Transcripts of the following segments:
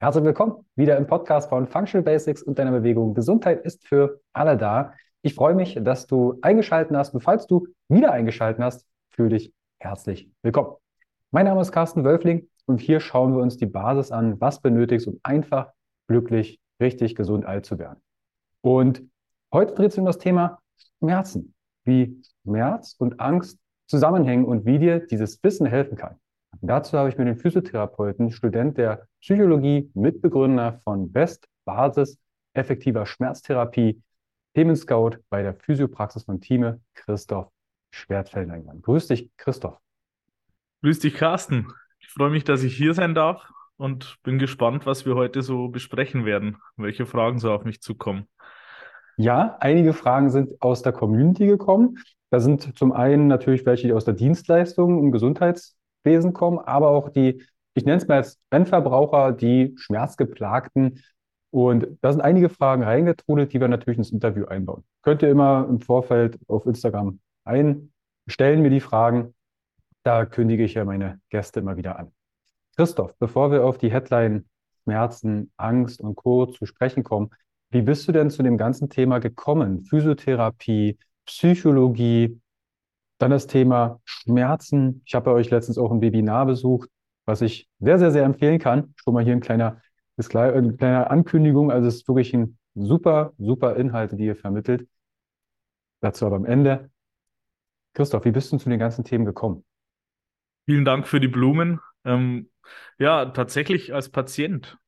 Herzlich willkommen wieder im Podcast von Functional Basics und deiner Bewegung. Gesundheit ist für alle da. Ich freue mich, dass du eingeschaltet hast und falls du wieder eingeschaltet hast, fühle dich herzlich willkommen. Mein Name ist Carsten Wölfling und hier schauen wir uns die Basis an, was benötigst, um einfach glücklich, richtig gesund alt zu werden. Und heute dreht sich um das Thema Schmerzen, wie Schmerz und Angst zusammenhängen und wie dir dieses Wissen helfen kann. Dazu habe ich mir den Physiotherapeuten, Student der Psychologie, Mitbegründer von Best Basis effektiver Schmerztherapie, Themenscout bei der Physiopraxis von Thieme, Christoph Schwertfeld eingeladen. Grüß dich, Christoph. Grüß dich, Carsten. Ich freue mich, dass ich hier sein darf und bin gespannt, was wir heute so besprechen werden, welche Fragen so auf mich zukommen. Ja, einige Fragen sind aus der Community gekommen. Da sind zum einen natürlich welche, die aus der Dienstleistung und Gesundheits Wesen kommen, aber auch die, ich nenne es mal als Endverbraucher, die Schmerzgeplagten. Und da sind einige Fragen reingetrudelt, die wir natürlich ins Interview einbauen. Könnt ihr immer im Vorfeld auf Instagram einstellen, mir die Fragen. Da kündige ich ja meine Gäste immer wieder an. Christoph, bevor wir auf die Headline Schmerzen, Angst und Co. zu sprechen kommen, wie bist du denn zu dem ganzen Thema gekommen? Physiotherapie, Psychologie, dann das Thema Schmerzen. Ich habe bei euch letztens auch ein Webinar besucht, was ich sehr, sehr, sehr empfehlen kann. Schon mal hier ein kleiner, eine kleine Ankündigung. Also es ist wirklich ein super, super Inhalte, die ihr vermittelt. Dazu aber am Ende. Christoph, wie bist du zu den ganzen Themen gekommen? Vielen Dank für die Blumen. Ähm, ja, tatsächlich als Patient.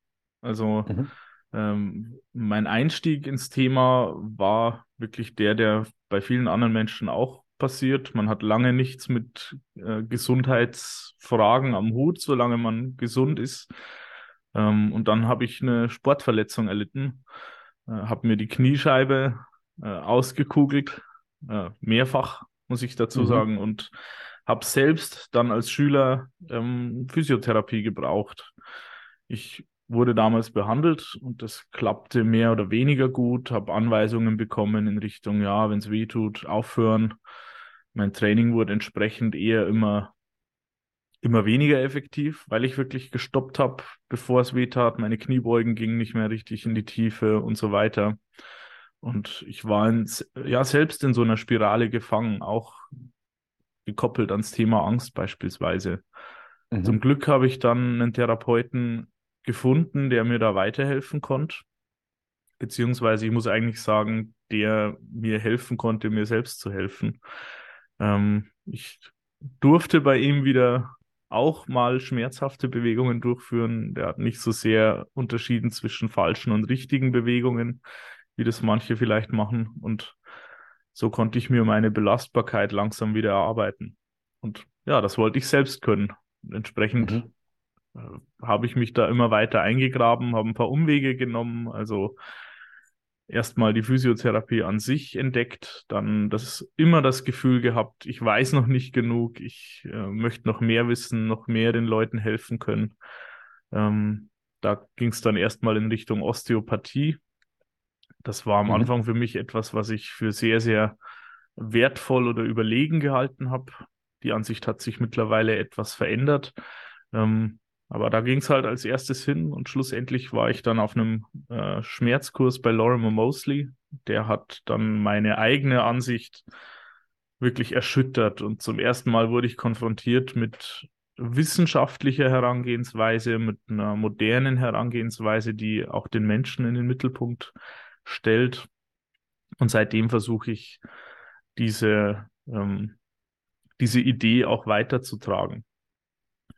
Also mhm. ähm, mein Einstieg ins Thema war wirklich der, der bei vielen anderen Menschen auch passiert. Man hat lange nichts mit äh, Gesundheitsfragen am Hut, solange man gesund ist. Ähm, und dann habe ich eine Sportverletzung erlitten, äh, habe mir die Kniescheibe äh, ausgekugelt, äh, mehrfach muss ich dazu mhm. sagen, und habe selbst dann als Schüler ähm, Physiotherapie gebraucht. Ich wurde damals behandelt und das klappte mehr oder weniger gut, habe Anweisungen bekommen in Richtung, ja, wenn es weh tut, aufhören mein Training wurde entsprechend eher immer, immer weniger effektiv, weil ich wirklich gestoppt habe, bevor es weh tat. Meine Kniebeugen gingen nicht mehr richtig in die Tiefe und so weiter. Und ich war in, ja selbst in so einer Spirale gefangen, auch gekoppelt ans Thema Angst beispielsweise. Mhm. Zum Glück habe ich dann einen Therapeuten gefunden, der mir da weiterhelfen konnte. Beziehungsweise ich muss eigentlich sagen, der mir helfen konnte, mir selbst zu helfen. Ähm, ich durfte bei ihm wieder auch mal schmerzhafte Bewegungen durchführen. Der hat nicht so sehr unterschieden zwischen falschen und richtigen Bewegungen, wie das manche vielleicht machen. Und so konnte ich mir meine Belastbarkeit langsam wieder erarbeiten. Und ja, das wollte ich selbst können. Entsprechend mhm. äh, habe ich mich da immer weiter eingegraben, habe ein paar Umwege genommen. Also erstmal die Physiotherapie an sich entdeckt, dann das immer das Gefühl gehabt, ich weiß noch nicht genug, ich äh, möchte noch mehr wissen, noch mehr den Leuten helfen können. Ähm, da ging es dann erstmal in Richtung Osteopathie. Das war am mhm. Anfang für mich etwas, was ich für sehr, sehr wertvoll oder überlegen gehalten habe. Die Ansicht hat sich mittlerweile etwas verändert. Ähm, aber da ging es halt als erstes hin und schlussendlich war ich dann auf einem äh, Schmerzkurs bei Lorimer Mosley. Der hat dann meine eigene Ansicht wirklich erschüttert und zum ersten Mal wurde ich konfrontiert mit wissenschaftlicher Herangehensweise, mit einer modernen Herangehensweise, die auch den Menschen in den Mittelpunkt stellt. Und seitdem versuche ich diese, ähm, diese Idee auch weiterzutragen.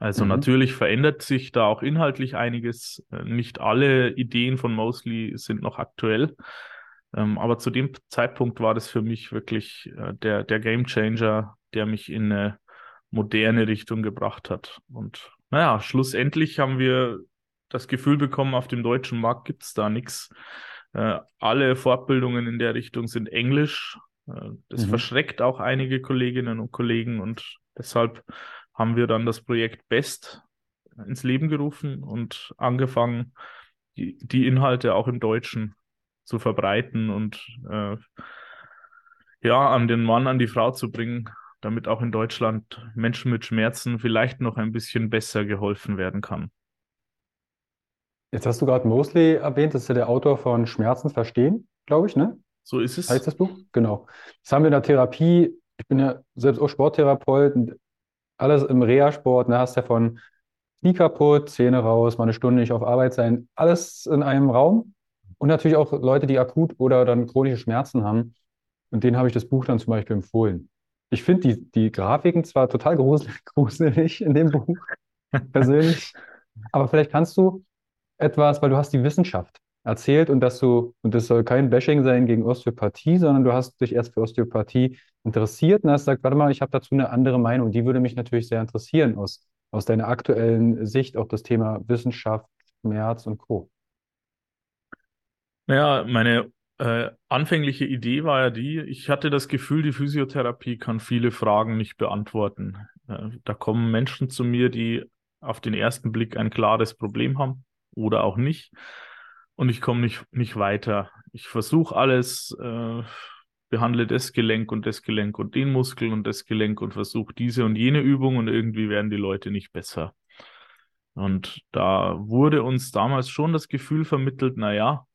Also mhm. natürlich verändert sich da auch inhaltlich einiges. Äh, nicht alle Ideen von Mosley sind noch aktuell. Ähm, aber zu dem Zeitpunkt war das für mich wirklich äh, der, der Game Changer, der mich in eine moderne Richtung gebracht hat. Und naja, schlussendlich haben wir das Gefühl bekommen, auf dem deutschen Markt gibt es da nichts. Äh, alle Fortbildungen in der Richtung sind Englisch. das mhm. verschreckt auch einige Kolleginnen und Kollegen und deshalb haben wir dann das Projekt Best ins Leben gerufen und angefangen, die, die Inhalte auch im Deutschen zu verbreiten und äh, ja, an den Mann, an die Frau zu bringen, damit auch in Deutschland Menschen mit Schmerzen vielleicht noch ein bisschen besser geholfen werden kann. Jetzt hast du gerade Mosley erwähnt, das ist ja der Autor von Schmerzen verstehen, glaube ich, ne? So ist es. Heißt das Buch? Genau. Das haben wir in der Therapie. Ich bin ja selbst auch Sporttherapeut und alles im Reha-Sport. Ne? hast du ja von Knie kaputt, Zähne raus, mal eine Stunde nicht auf Arbeit sein, alles in einem Raum. Und natürlich auch Leute, die akut oder dann chronische Schmerzen haben. Und denen habe ich das Buch dann zum Beispiel empfohlen. Ich finde die, die Grafiken zwar total gruselig, gruselig in dem Buch, persönlich, aber vielleicht kannst du etwas, weil du hast die Wissenschaft erzählt und dass du, und das soll kein Bashing sein gegen Osteopathie, sondern du hast dich erst für Osteopathie interessiert und hast gesagt, warte mal, ich habe dazu eine andere Meinung. Die würde mich natürlich sehr interessieren aus, aus deiner aktuellen Sicht, auch das Thema Wissenschaft, Schmerz und Co. Naja, meine äh, anfängliche Idee war ja die, ich hatte das Gefühl, die Physiotherapie kann viele Fragen nicht beantworten. Äh, da kommen Menschen zu mir, die auf den ersten Blick ein klares Problem haben oder auch nicht. Und ich komme nicht, nicht weiter. Ich versuche alles, äh, behandle das Gelenk und das Gelenk und den Muskel und das Gelenk und versuche diese und jene Übung und irgendwie werden die Leute nicht besser. Und da wurde uns damals schon das Gefühl vermittelt, na ja,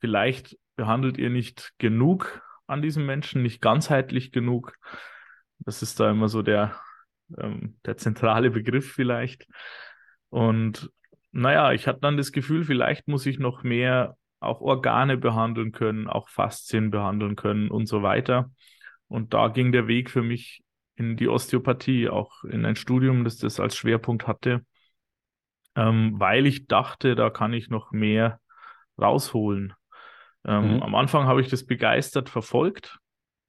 vielleicht behandelt ihr nicht genug an diesem Menschen, nicht ganzheitlich genug. Das ist da immer so der, ähm, der zentrale Begriff vielleicht. Und naja, ich hatte dann das Gefühl, vielleicht muss ich noch mehr auch Organe behandeln können, auch Faszien behandeln können und so weiter. Und da ging der Weg für mich in die Osteopathie, auch in ein Studium, das das als Schwerpunkt hatte, ähm, weil ich dachte, da kann ich noch mehr rausholen. Ähm, mhm. Am Anfang habe ich das begeistert verfolgt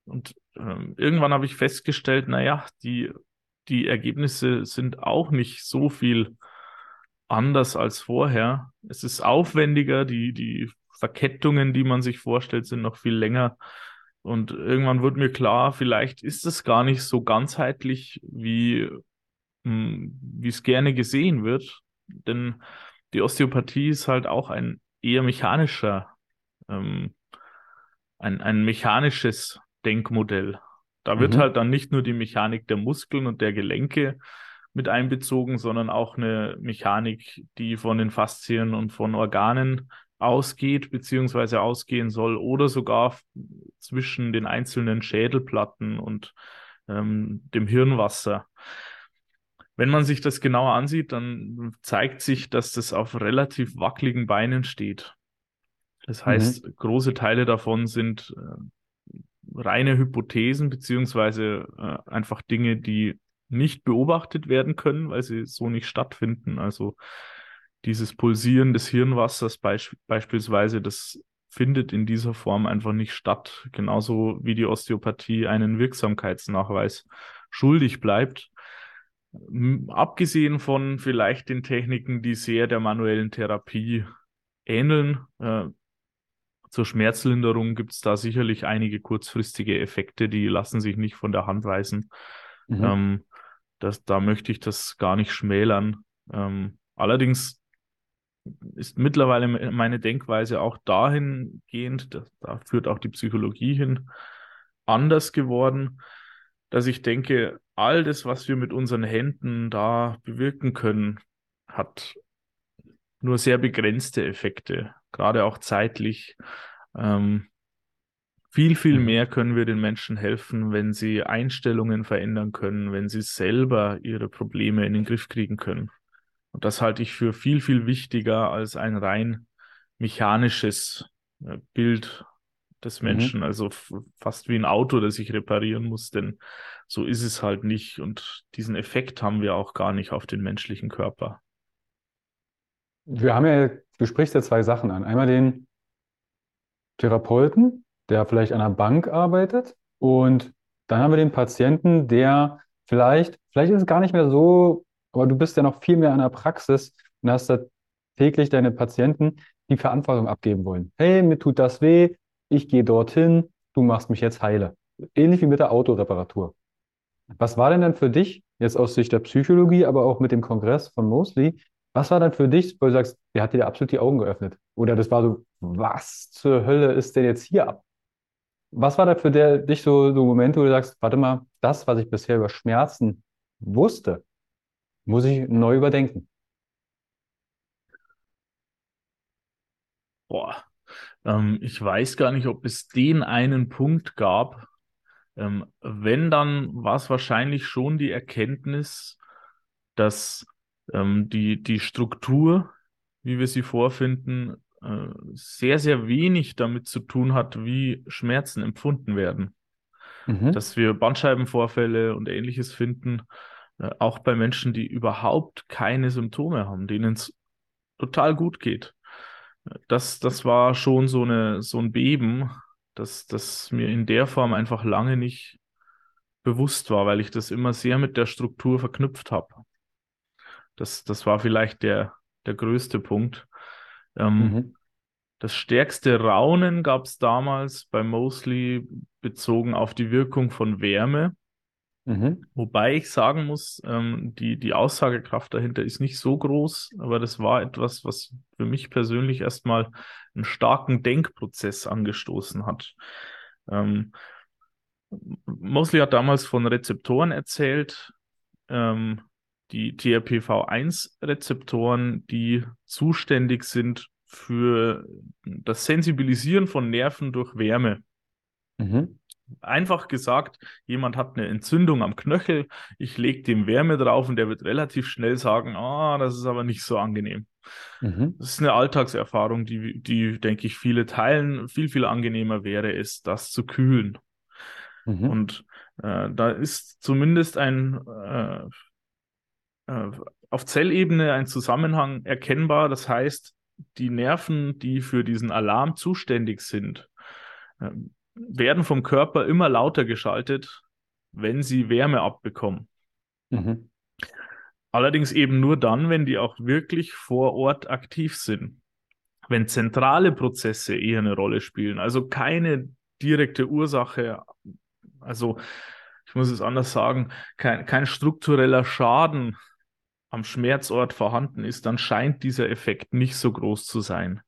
und ähm, irgendwann habe ich festgestellt, naja, die, die Ergebnisse sind auch nicht so viel anders als vorher. Es ist aufwendiger, die, die Verkettungen, die man sich vorstellt, sind noch viel länger. Und irgendwann wird mir klar, vielleicht ist es gar nicht so ganzheitlich, wie, hm, wie es gerne gesehen wird. Denn die Osteopathie ist halt auch ein eher mechanischer, ähm, ein, ein mechanisches Denkmodell. Da wird mhm. halt dann nicht nur die Mechanik der Muskeln und der Gelenke mit einbezogen, sondern auch eine Mechanik, die von den Faszien und von Organen ausgeht beziehungsweise ausgehen soll oder sogar zwischen den einzelnen Schädelplatten und ähm, dem Hirnwasser. Wenn man sich das genauer ansieht, dann zeigt sich, dass das auf relativ wackeligen Beinen steht. Das mhm. heißt, mhm. große Teile davon sind äh, reine Hypothesen beziehungsweise äh, einfach Dinge, die nicht beobachtet werden können, weil sie so nicht stattfinden. Also dieses Pulsieren des Hirnwassers beisp beispielsweise, das findet in dieser Form einfach nicht statt. Genauso wie die Osteopathie einen Wirksamkeitsnachweis schuldig bleibt. Abgesehen von vielleicht den Techniken, die sehr der manuellen Therapie ähneln. Äh, zur Schmerzlinderung gibt es da sicherlich einige kurzfristige Effekte, die lassen sich nicht von der Hand weisen. Mhm. Ähm, das, da möchte ich das gar nicht schmälern. Ähm, allerdings ist mittlerweile meine Denkweise auch dahingehend, da, da führt auch die Psychologie hin, anders geworden, dass ich denke, all das, was wir mit unseren Händen da bewirken können, hat nur sehr begrenzte Effekte, gerade auch zeitlich. Ähm, viel, viel mhm. mehr können wir den Menschen helfen, wenn sie Einstellungen verändern können, wenn sie selber ihre Probleme in den Griff kriegen können. Und das halte ich für viel, viel wichtiger als ein rein mechanisches äh, Bild des mhm. Menschen, mhm. also fast wie ein Auto, das ich reparieren muss, denn so ist es halt nicht und diesen Effekt haben wir auch gar nicht auf den menschlichen Körper. Wir haben ja, du sprichst ja zwei Sachen an. Einmal den Therapeuten, der vielleicht an einer Bank arbeitet. Und dann haben wir den Patienten, der vielleicht, vielleicht ist es gar nicht mehr so, aber du bist ja noch viel mehr an der Praxis und hast da täglich deine Patienten, die Verantwortung abgeben wollen. Hey, mir tut das weh, ich gehe dorthin, du machst mich jetzt heile. Ähnlich wie mit der Autoreparatur. Was war denn dann für dich, jetzt aus Sicht der Psychologie, aber auch mit dem Kongress von Mosley, was war dann für dich, wo du sagst, der hat dir absolut die Augen geöffnet? Oder das war so, was zur Hölle ist denn jetzt hier ab? Was war da für der, dich so, so Momente, wo du sagst, warte mal, das, was ich bisher über Schmerzen wusste, muss ich neu überdenken? Boah, ähm, ich weiß gar nicht, ob es den einen Punkt gab. Ähm, wenn, dann war es wahrscheinlich schon die Erkenntnis, dass ähm, die, die Struktur, wie wir sie vorfinden, äh, sehr, sehr wenig damit zu tun hat, wie Schmerzen empfunden werden. Mhm. Dass wir Bandscheibenvorfälle und ähnliches finden, äh, auch bei Menschen, die überhaupt keine Symptome haben, denen es total gut geht. Das, das war schon so, eine, so ein Beben, das, das mir in der Form einfach lange nicht bewusst war, weil ich das immer sehr mit der Struktur verknüpft habe. Das, das war vielleicht der, der größte Punkt. Ähm, mhm. Das stärkste Raunen gab es damals bei Mosley bezogen auf die Wirkung von Wärme. Mhm. Wobei ich sagen muss, ähm, die, die Aussagekraft dahinter ist nicht so groß, aber das war etwas, was für mich persönlich erstmal einen starken Denkprozess angestoßen hat. Ähm, Mosley hat damals von Rezeptoren erzählt, ähm, die TRPV1-Rezeptoren, die zuständig sind für das Sensibilisieren von Nerven durch Wärme. Mhm. Einfach gesagt, jemand hat eine Entzündung am Knöchel, ich lege dem Wärme drauf und der wird relativ schnell sagen, ah, das ist aber nicht so angenehm. Mhm. Das ist eine Alltagserfahrung, die, die, denke ich, viele teilen. Viel, viel angenehmer wäre es, das zu kühlen. Mhm. Und äh, da ist zumindest ein äh, äh, auf Zellebene ein Zusammenhang erkennbar. Das heißt, die Nerven, die für diesen Alarm zuständig sind, ähm, werden vom Körper immer lauter geschaltet, wenn sie Wärme abbekommen. Mhm. Allerdings eben nur dann, wenn die auch wirklich vor Ort aktiv sind. Wenn zentrale Prozesse eher eine Rolle spielen, also keine direkte Ursache, also ich muss es anders sagen, kein, kein struktureller Schaden am Schmerzort vorhanden ist, dann scheint dieser Effekt nicht so groß zu sein.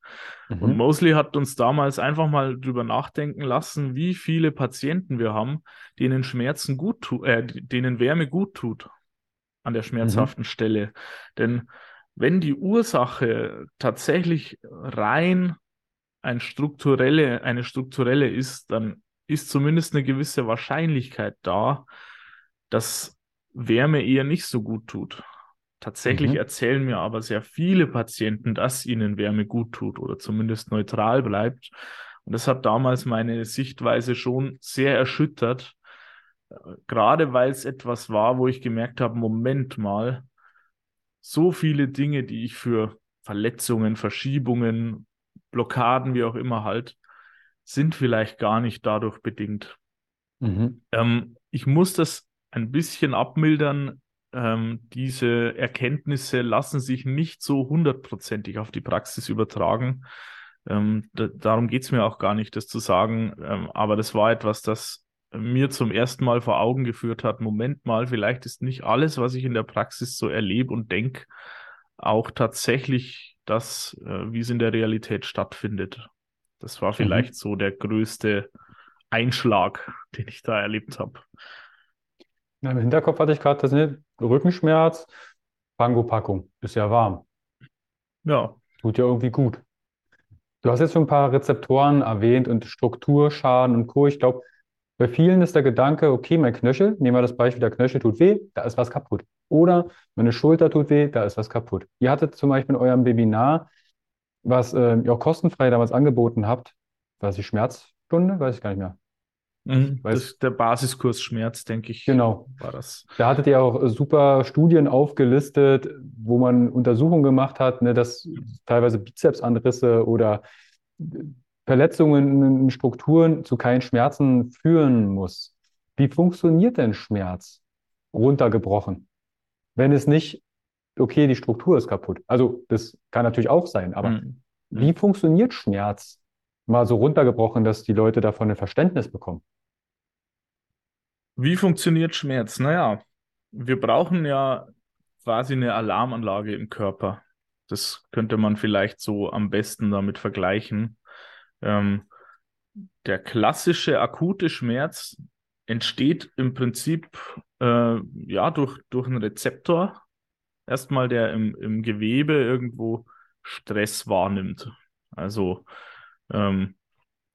Mhm. Und Mosley hat uns damals einfach mal drüber nachdenken lassen, wie viele Patienten wir haben, denen Schmerzen gut tut, äh, denen Wärme gut tut an der schmerzhaften mhm. Stelle. Denn wenn die Ursache tatsächlich rein ein strukturelle, eine strukturelle ist, dann ist zumindest eine gewisse Wahrscheinlichkeit da, dass Wärme eher nicht so gut tut. Tatsächlich mhm. erzählen mir aber sehr viele Patienten, dass ihnen Wärme gut tut oder zumindest neutral bleibt. Und das hat damals meine Sichtweise schon sehr erschüttert, gerade weil es etwas war, wo ich gemerkt habe, Moment mal, so viele Dinge, die ich für Verletzungen, Verschiebungen, Blockaden, wie auch immer halt, sind vielleicht gar nicht dadurch bedingt. Mhm. Ähm, ich muss das ein bisschen abmildern ähm, diese Erkenntnisse lassen sich nicht so hundertprozentig auf die Praxis übertragen. Ähm, da, darum geht es mir auch gar nicht, das zu sagen. Ähm, aber das war etwas, das mir zum ersten Mal vor Augen geführt hat, Moment mal, vielleicht ist nicht alles, was ich in der Praxis so erlebe und denke, auch tatsächlich das, äh, wie es in der Realität stattfindet. Das war mhm. vielleicht mhm. so der größte Einschlag, den ich da erlebt habe. Ja, Im Hinterkopf hatte ich gerade das ne, Rückenschmerz, Pango-Packung, ist ja warm. Ja. Tut ja irgendwie gut. Du hast jetzt schon ein paar Rezeptoren erwähnt und Strukturschaden und Co. Ich glaube, bei vielen ist der Gedanke, okay, mein Knöchel, nehmen wir das Beispiel, der Knöchel tut weh, da ist was kaputt. Oder meine Schulter tut weh, da ist was kaputt. Ihr hattet zum Beispiel in eurem Webinar, was äh, ihr auch kostenfrei damals angeboten habt, was die Schmerzstunde, weiß ich gar nicht mehr. Mhm, das, der Basiskurs Schmerz, denke ich, genau. war das. Da hattet ihr auch super Studien aufgelistet, wo man Untersuchungen gemacht hat, ne, dass teilweise Bizepsanrisse oder Verletzungen in Strukturen zu keinen Schmerzen führen muss. Wie funktioniert denn Schmerz runtergebrochen? Wenn es nicht, okay, die Struktur ist kaputt. Also das kann natürlich auch sein, aber mhm. wie funktioniert Schmerz? Mal so runtergebrochen, dass die Leute davon ein Verständnis bekommen. Wie funktioniert Schmerz? Naja, wir brauchen ja quasi eine Alarmanlage im Körper. Das könnte man vielleicht so am besten damit vergleichen. Ähm, der klassische akute Schmerz entsteht im Prinzip äh, ja durch, durch einen Rezeptor. Erstmal, der im, im Gewebe irgendwo Stress wahrnimmt. Also ähm,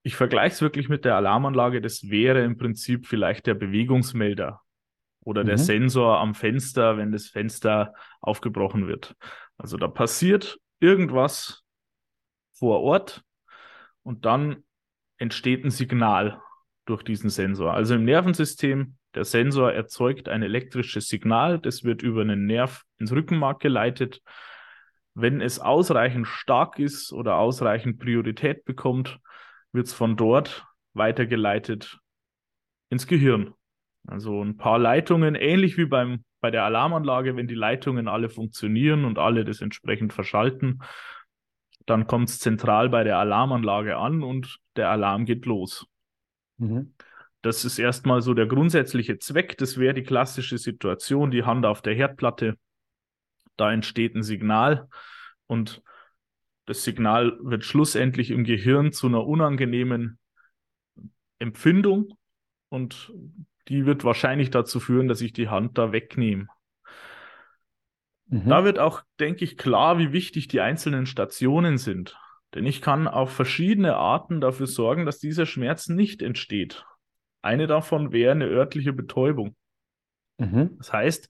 ich vergleiche es wirklich mit der Alarmanlage. Das wäre im Prinzip vielleicht der Bewegungsmelder oder mhm. der Sensor am Fenster, wenn das Fenster aufgebrochen wird. Also da passiert irgendwas vor Ort und dann entsteht ein Signal durch diesen Sensor. Also im Nervensystem, der Sensor erzeugt ein elektrisches Signal, das wird über einen Nerv ins Rückenmark geleitet. Wenn es ausreichend stark ist oder ausreichend Priorität bekommt, wird es von dort weitergeleitet ins Gehirn. Also ein paar Leitungen, ähnlich wie beim, bei der Alarmanlage, wenn die Leitungen alle funktionieren und alle das entsprechend verschalten, dann kommt es zentral bei der Alarmanlage an und der Alarm geht los. Mhm. Das ist erstmal so der grundsätzliche Zweck. Das wäre die klassische Situation, die Hand auf der Herdplatte. Da entsteht ein Signal und das Signal wird schlussendlich im Gehirn zu einer unangenehmen Empfindung und die wird wahrscheinlich dazu führen, dass ich die Hand da wegnehme. Mhm. Da wird auch, denke ich, klar, wie wichtig die einzelnen Stationen sind. Denn ich kann auf verschiedene Arten dafür sorgen, dass dieser Schmerz nicht entsteht. Eine davon wäre eine örtliche Betäubung. Mhm. Das heißt,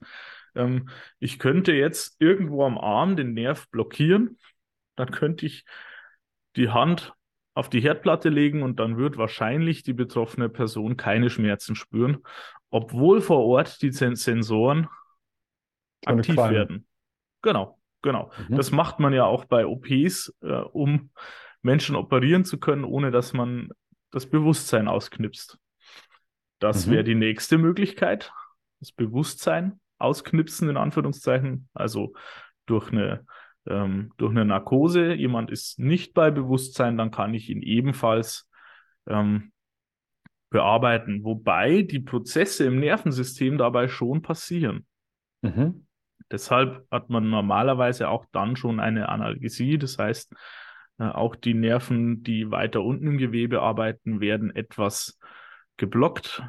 ähm, ich könnte jetzt irgendwo am Arm den Nerv blockieren, dann könnte ich die Hand auf die Herdplatte legen und dann wird wahrscheinlich die betroffene Person keine Schmerzen spüren, obwohl vor Ort die Sensoren aktiv werden. Genau, genau. Mhm. Das macht man ja auch bei OPs, äh, um Menschen operieren zu können, ohne dass man das Bewusstsein ausknipst. Das mhm. wäre die nächste Möglichkeit, das Bewusstsein ausknipsen, in Anführungszeichen, also durch eine ähm, durch eine Narkose, jemand ist nicht bei Bewusstsein, dann kann ich ihn ebenfalls ähm, bearbeiten, wobei die Prozesse im Nervensystem dabei schon passieren. Mhm. Deshalb hat man normalerweise auch dann schon eine Analgesie, das heißt, äh, auch die Nerven, die weiter unten im Gewebe arbeiten, werden etwas geblockt.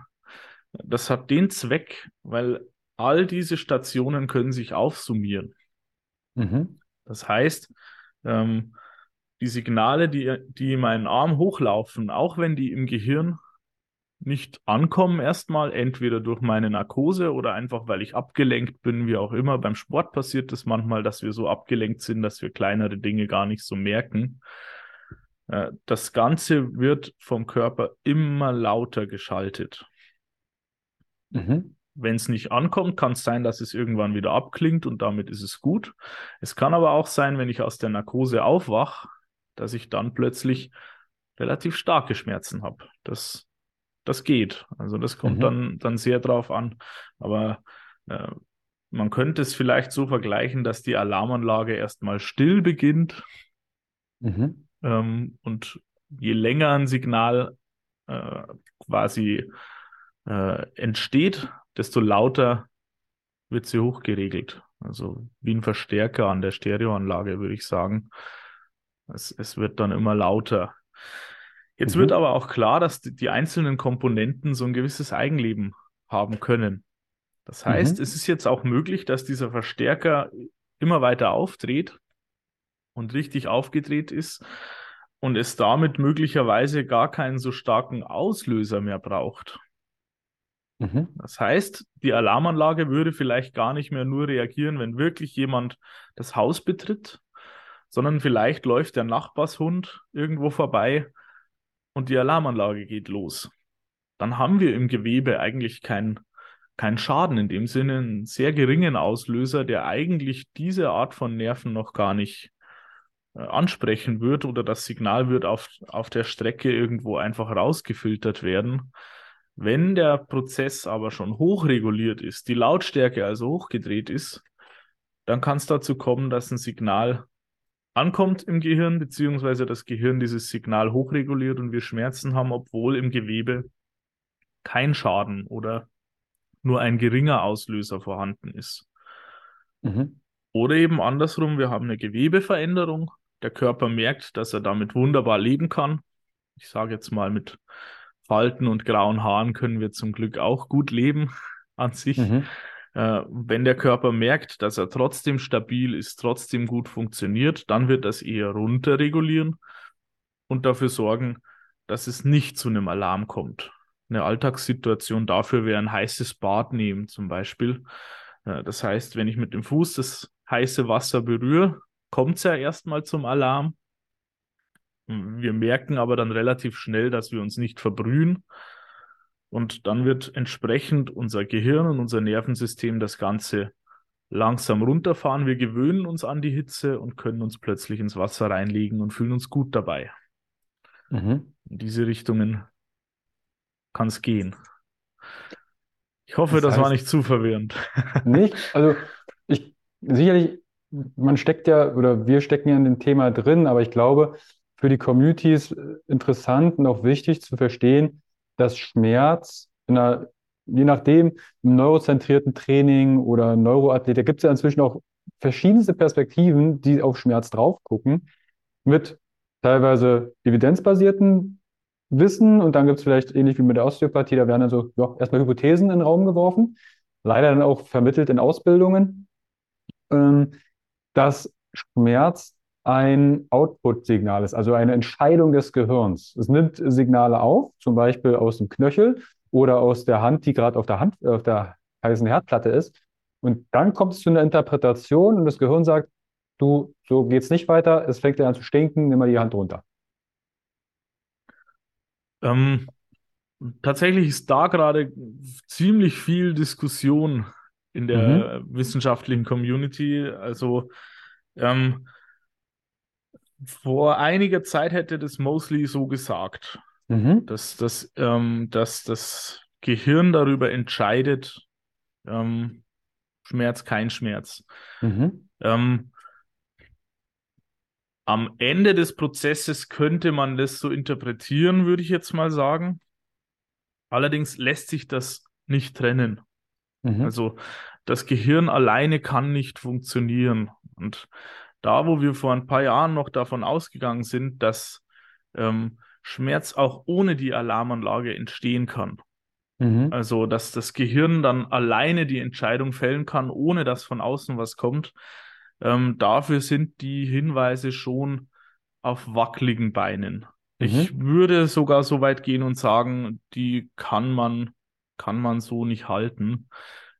Das hat den Zweck, weil all diese Stationen können sich aufsummieren. Mhm. Das heißt, ähm, die Signale, die, die in meinen Arm hochlaufen, auch wenn die im Gehirn nicht ankommen erstmal, entweder durch meine Narkose oder einfach, weil ich abgelenkt bin, wie auch immer. Beim Sport passiert es manchmal, dass wir so abgelenkt sind, dass wir kleinere Dinge gar nicht so merken. Äh, das Ganze wird vom Körper immer lauter geschaltet. Mhm. Wenn es nicht ankommt, kann es sein, dass es irgendwann wieder abklingt und damit ist es gut. Es kann aber auch sein, wenn ich aus der Narkose aufwache, dass ich dann plötzlich relativ starke Schmerzen habe. Das, das geht. Also das kommt mhm. dann, dann sehr drauf an. Aber äh, man könnte es vielleicht so vergleichen, dass die Alarmanlage erstmal still beginnt. Mhm. Ähm, und je länger ein Signal äh, quasi äh, entsteht, desto lauter wird sie hochgeregelt. Also wie ein Verstärker an der Stereoanlage, würde ich sagen. Es, es wird dann immer lauter. Jetzt mhm. wird aber auch klar, dass die, die, einzelnen Komponenten so ein gewisses Eigenleben haben können. Das heißt, mhm. es ist jetzt auch möglich, dass dieser Verstärker immer weiter aufdreht und richtig aufgedreht ist und es damit möglicherweise gar keinen so starken Auslöser mehr braucht. Mhm. Das heißt, die Alarmanlage würde vielleicht gar nicht mehr nur reagieren, wenn wirklich jemand das Haus betritt, sondern vielleicht läuft der Nachbarshund irgendwo vorbei und die Alarmanlage geht los. Dann haben wir im Gewebe eigentlich keinen kein Schaden in dem Sinne, einen sehr geringen Auslöser, der eigentlich diese Art von Nerven noch gar nicht äh, ansprechen wird oder das Signal wird auf, auf der Strecke irgendwo einfach rausgefiltert werden. Wenn der Prozess aber schon hochreguliert ist, die Lautstärke also hochgedreht ist, dann kann es dazu kommen, dass ein Signal ankommt im Gehirn, beziehungsweise das Gehirn dieses Signal hochreguliert und wir Schmerzen haben, obwohl im Gewebe kein Schaden oder nur ein geringer Auslöser vorhanden ist. Mhm. Oder eben andersrum, wir haben eine Gewebeveränderung. Der Körper merkt, dass er damit wunderbar leben kann. Ich sage jetzt mal mit Falten und grauen Haaren können wir zum Glück auch gut leben an sich. Mhm. Äh, wenn der Körper merkt, dass er trotzdem stabil ist, trotzdem gut funktioniert, dann wird das eher runterregulieren. und dafür sorgen, dass es nicht zu einem Alarm kommt. Eine Alltagssituation dafür wäre ein heißes Bad nehmen zum Beispiel. Äh, das heißt, wenn ich mit dem Fuß das heiße Wasser berühre, kommt es ja erstmal zum Alarm. Wir merken aber dann relativ schnell, dass wir uns nicht verbrühen. Und dann wird entsprechend unser Gehirn und unser Nervensystem das Ganze langsam runterfahren. Wir gewöhnen uns an die Hitze und können uns plötzlich ins Wasser reinlegen und fühlen uns gut dabei. Mhm. In diese Richtungen kann es gehen. Ich hoffe, das, das heißt, war nicht zu verwirrend. Nicht? Also ich sicherlich, man steckt ja oder wir stecken ja in dem Thema drin, aber ich glaube, für die Communities interessant und auch wichtig zu verstehen, dass Schmerz in einer, je nachdem, im neurozentrierten Training oder Neuroathlet, da gibt es ja inzwischen auch verschiedenste Perspektiven, die auf Schmerz drauf gucken, mit teilweise evidenzbasierten Wissen und dann gibt es vielleicht ähnlich wie mit der Osteopathie, da werden dann so ja, erstmal Hypothesen in den Raum geworfen, leider dann auch vermittelt in Ausbildungen, ähm, dass Schmerz ein Output-Signal ist, also eine Entscheidung des Gehirns. Es nimmt Signale auf, zum Beispiel aus dem Knöchel oder aus der Hand, die gerade auf der Hand, auf der heißen Herdplatte ist. Und dann kommt es zu einer Interpretation und das Gehirn sagt, du, so geht's nicht weiter, es fängt an zu stinken, nimm mal die Hand runter. Ähm, tatsächlich ist da gerade ziemlich viel Diskussion in der mhm. wissenschaftlichen Community. Also ähm, vor einiger Zeit hätte das Mosley so gesagt, mhm. dass, dass, ähm, dass das Gehirn darüber entscheidet, ähm, Schmerz, kein Schmerz. Mhm. Ähm, am Ende des Prozesses könnte man das so interpretieren, würde ich jetzt mal sagen. Allerdings lässt sich das nicht trennen. Mhm. Also das Gehirn alleine kann nicht funktionieren. Und da, wo wir vor ein paar Jahren noch davon ausgegangen sind, dass ähm, Schmerz auch ohne die Alarmanlage entstehen kann. Mhm. Also, dass das Gehirn dann alleine die Entscheidung fällen kann, ohne dass von außen was kommt. Ähm, dafür sind die Hinweise schon auf wackeligen Beinen. Mhm. Ich würde sogar so weit gehen und sagen, die kann man, kann man so nicht halten.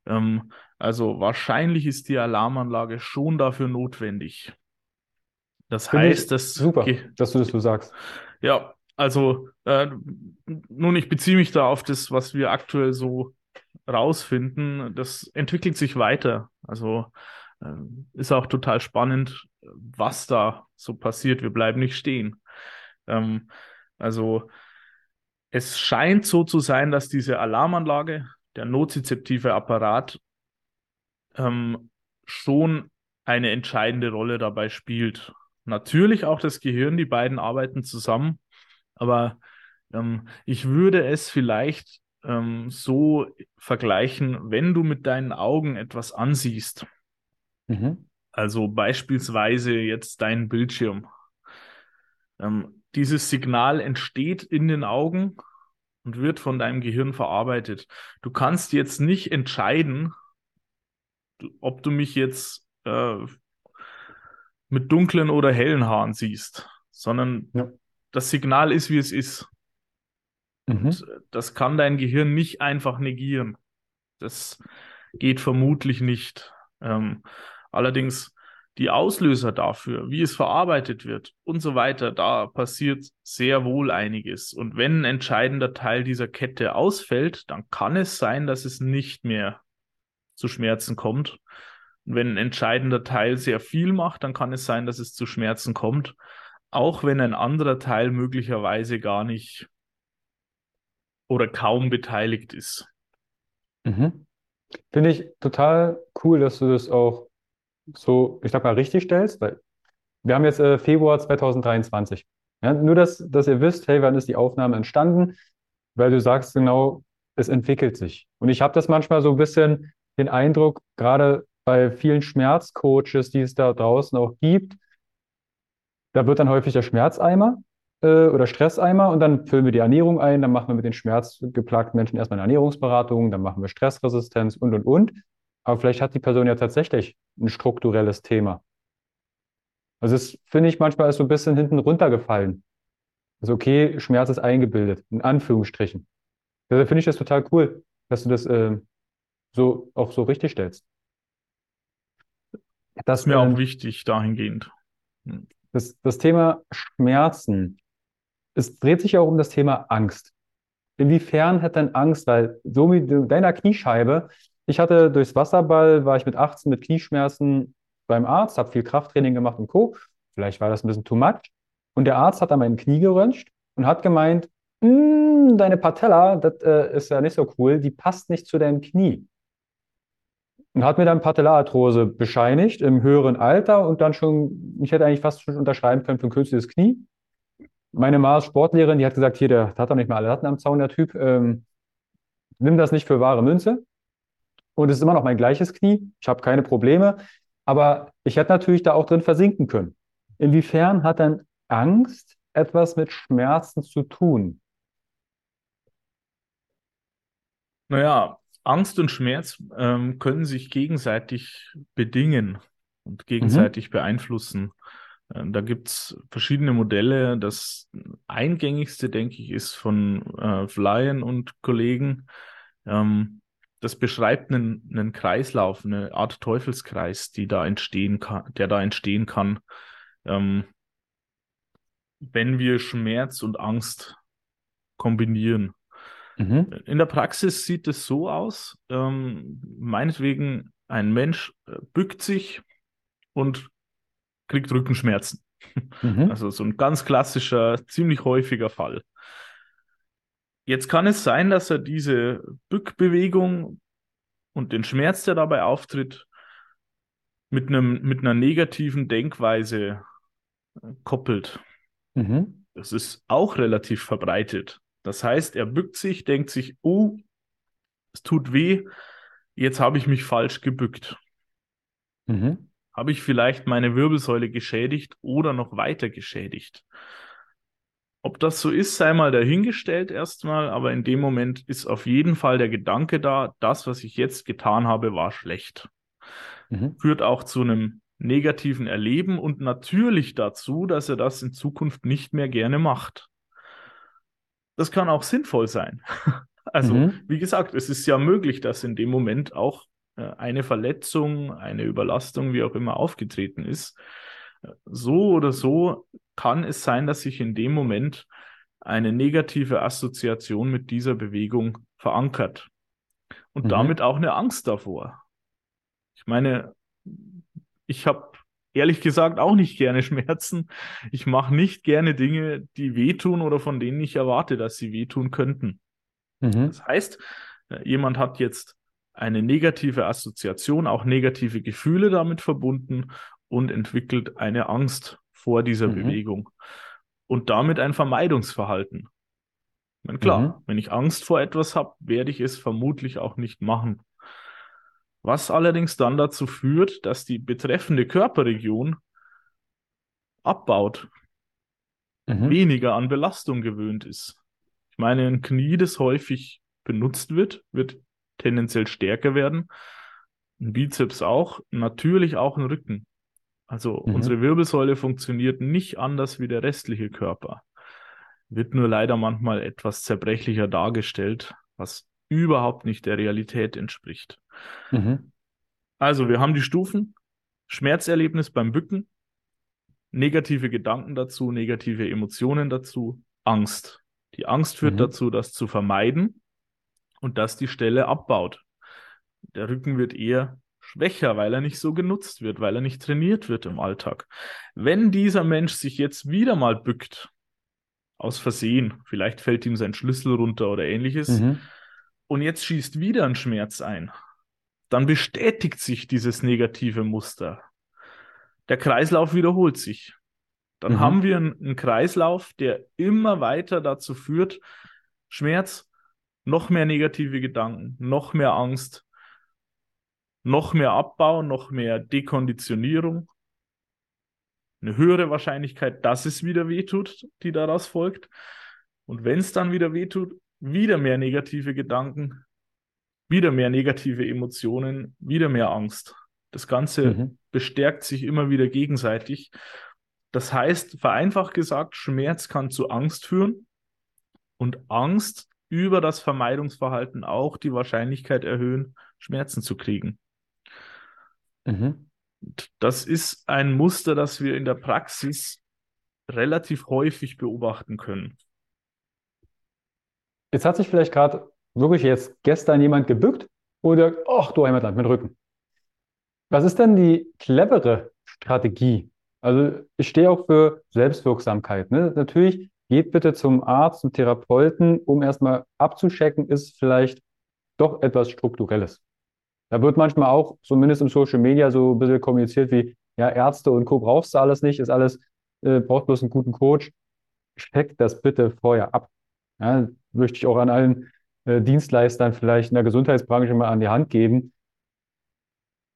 Ähm, also wahrscheinlich ist die Alarmanlage schon dafür notwendig. Das Finde heißt, dass. Super, dass du das so sagst. Ja, also äh, nun, ich beziehe mich da auf das, was wir aktuell so rausfinden. Das entwickelt sich weiter. Also äh, ist auch total spannend, was da so passiert. Wir bleiben nicht stehen. Ähm, also es scheint so zu sein, dass diese Alarmanlage, der nozizeptive Apparat, ähm, schon eine entscheidende Rolle dabei spielt. Natürlich auch das Gehirn, die beiden arbeiten zusammen, aber ähm, ich würde es vielleicht ähm, so vergleichen, wenn du mit deinen Augen etwas ansiehst. Mhm. Also beispielsweise jetzt dein Bildschirm. Ähm, dieses Signal entsteht in den Augen und wird von deinem Gehirn verarbeitet. Du kannst jetzt nicht entscheiden, ob du mich jetzt äh, mit dunklen oder hellen Haaren siehst, sondern ja. das Signal ist, wie es ist. Mhm. Und das kann dein Gehirn nicht einfach negieren. Das geht vermutlich nicht. Ähm, allerdings die Auslöser dafür, wie es verarbeitet wird und so weiter, da passiert sehr wohl einiges. Und wenn ein entscheidender Teil dieser Kette ausfällt, dann kann es sein, dass es nicht mehr zu Schmerzen kommt. Und wenn ein entscheidender Teil sehr viel macht, dann kann es sein, dass es zu Schmerzen kommt, auch wenn ein anderer Teil möglicherweise gar nicht oder kaum beteiligt ist. Mhm. Finde ich total cool, dass du das auch so, ich sag mal, richtig stellst, weil wir haben jetzt äh, Februar 2023. Ja, nur, dass, dass ihr wisst, hey, wann ist die Aufnahme entstanden, weil du sagst genau, es entwickelt sich. Und ich habe das manchmal so ein bisschen den Eindruck, gerade bei vielen Schmerzcoaches, die es da draußen auch gibt, da wird dann häufig der Schmerzeimer äh, oder Stresseimer und dann füllen wir die Ernährung ein, dann machen wir mit den schmerzgeplagten Menschen erstmal eine Ernährungsberatung, dann machen wir Stressresistenz und und und. Aber vielleicht hat die Person ja tatsächlich ein strukturelles Thema. Also das finde ich manchmal ist so ein bisschen hinten runtergefallen. Also okay, Schmerz ist eingebildet, in Anführungsstrichen. Deshalb finde ich das total cool, dass du das äh, so auch so richtig stellst. Das ist mir auch wichtig dahingehend. Hm. Das, das Thema Schmerzen, es dreht sich auch um das Thema Angst. Inwiefern hat denn Angst, weil so mit deiner Kniescheibe, ich hatte durchs Wasserball, war ich mit 18 mit Knieschmerzen beim Arzt, habe viel Krafttraining gemacht und Co. Vielleicht war das ein bisschen too much. Und der Arzt hat an meinem Knie geröntgt und hat gemeint, hm, deine Patella, das äh, ist ja nicht so cool, die passt nicht zu deinem Knie. Und hat mir dann Patellararthrose bescheinigt im höheren Alter und dann schon, ich hätte eigentlich fast schon unterschreiben können für ein künstliches Knie. Meine Mars Sportlehrerin, die hat gesagt, hier, der hat doch nicht mal alle Latten am Zaun, der Typ. Ähm, nimm das nicht für wahre Münze. Und es ist immer noch mein gleiches Knie. Ich habe keine Probleme. Aber ich hätte natürlich da auch drin versinken können. Inwiefern hat dann Angst etwas mit Schmerzen zu tun? Naja, Angst und Schmerz ähm, können sich gegenseitig bedingen und gegenseitig mhm. beeinflussen. Ähm, da gibt es verschiedene Modelle. Das eingängigste, denke ich, ist von äh, Flyen und Kollegen. Ähm, das beschreibt einen, einen Kreislauf, eine Art Teufelskreis, die da entstehen kann, der da entstehen kann, ähm, wenn wir Schmerz und Angst kombinieren. Mhm. In der Praxis sieht es so aus, ähm, meinetwegen ein Mensch äh, bückt sich und kriegt Rückenschmerzen. Mhm. Also so ein ganz klassischer, ziemlich häufiger Fall. Jetzt kann es sein, dass er diese Bückbewegung und den Schmerz, der dabei auftritt, mit, einem, mit einer negativen Denkweise äh, koppelt. Mhm. Das ist auch relativ verbreitet. Das heißt, er bückt sich, denkt sich, oh, es tut weh, jetzt habe ich mich falsch gebückt. Mhm. Habe ich vielleicht meine Wirbelsäule geschädigt oder noch weiter geschädigt? Ob das so ist, sei mal dahingestellt erstmal, aber in dem Moment ist auf jeden Fall der Gedanke da, das, was ich jetzt getan habe, war schlecht. Mhm. Führt auch zu einem negativen Erleben und natürlich dazu, dass er das in Zukunft nicht mehr gerne macht das kann auch sinnvoll sein. Also, mhm. wie gesagt, es ist ja möglich, dass in dem Moment auch äh, eine Verletzung, eine Überlastung, wie auch immer, aufgetreten ist. So oder so kann es sein, dass sich in dem Moment eine negative Assoziation mit dieser Bewegung verankert und mhm. damit auch eine Angst davor. Ich meine, ich habe ehrlich gesagt auch nicht gerne Schmerzen. Ich mache nicht gerne Dinge, die wehtun oder von denen ich erwarte, dass sie wehtun könnten. Mhm. Das heißt, äh, jemand hat jetzt eine negative Assoziation, auch negative Gefühle damit verbunden und entwickelt eine Angst vor dieser mhm. Bewegung und damit ein Vermeidungsverhalten. Meine, klar, mhm. wenn ich Angst vor etwas habe, werde ich es vermutlich auch nicht machen was allerdings dann dazu führt, dass die betreffende Körperregion abbaut, mhm. weniger an Belastung gewöhnt ist. Ich meine, ein Knie, das häufig benutzt wird, wird tendenziell stärker werden. Ein Bizeps auch, natürlich auch ein Rücken. Also mhm. unsere Wirbelsäule funktioniert nicht anders wie der restliche Körper. Wird nur leider manchmal etwas zerbrechlicher dargestellt, was überhaupt nicht der Realität entspricht. Mhm. Also, wir haben die Stufen. Schmerzerlebnis beim Bücken, negative Gedanken dazu, negative Emotionen dazu, Angst. Die Angst führt mhm. dazu, das zu vermeiden und dass die Stelle abbaut. Der Rücken wird eher schwächer, weil er nicht so genutzt wird, weil er nicht trainiert wird im Alltag. Wenn dieser Mensch sich jetzt wieder mal bückt, aus Versehen, vielleicht fällt ihm sein Schlüssel runter oder ähnliches, mhm und jetzt schießt wieder ein Schmerz ein, dann bestätigt sich dieses negative Muster. Der Kreislauf wiederholt sich. Dann mhm. haben wir einen, einen Kreislauf, der immer weiter dazu führt, Schmerz, noch mehr negative Gedanken, noch mehr Angst, noch mehr Abbau, noch mehr Dekonditionierung, eine höhere Wahrscheinlichkeit, dass es wieder wehtut, die daraus folgt. Und wenn es dann wieder wehtut, wieder mehr negative Gedanken, wieder mehr negative Emotionen, wieder mehr Angst. Das Ganze mhm. bestärkt sich immer wieder gegenseitig. Das heißt, vereinfacht gesagt, Schmerz kann zu Angst führen und Angst über das Vermeidungsverhalten auch die Wahrscheinlichkeit erhöhen, Schmerzen zu kriegen. Mhm. Das ist ein Muster, das wir in der Praxis relativ häufig beobachten können. Jetzt hat sich vielleicht gerade wirklich jetzt gestern jemand gebückt oder, ach du Heimatland, mit Rücken. Was ist denn die clevere Strategie? Also ich stehe auch für Selbstwirksamkeit. Ne? Natürlich geht bitte zum Arzt, zum Therapeuten, um erstmal abzuchecken, ist vielleicht doch etwas Strukturelles. Da wird manchmal auch, zumindest im Social Media, so ein bisschen kommuniziert wie, ja, Ärzte und Co. brauchst du alles nicht, ist alles, äh, brauchst bloß einen guten Coach. Check das bitte vorher ab. Ja, möchte ich auch an allen äh, Dienstleistern vielleicht in der Gesundheitsbranche mal an die Hand geben,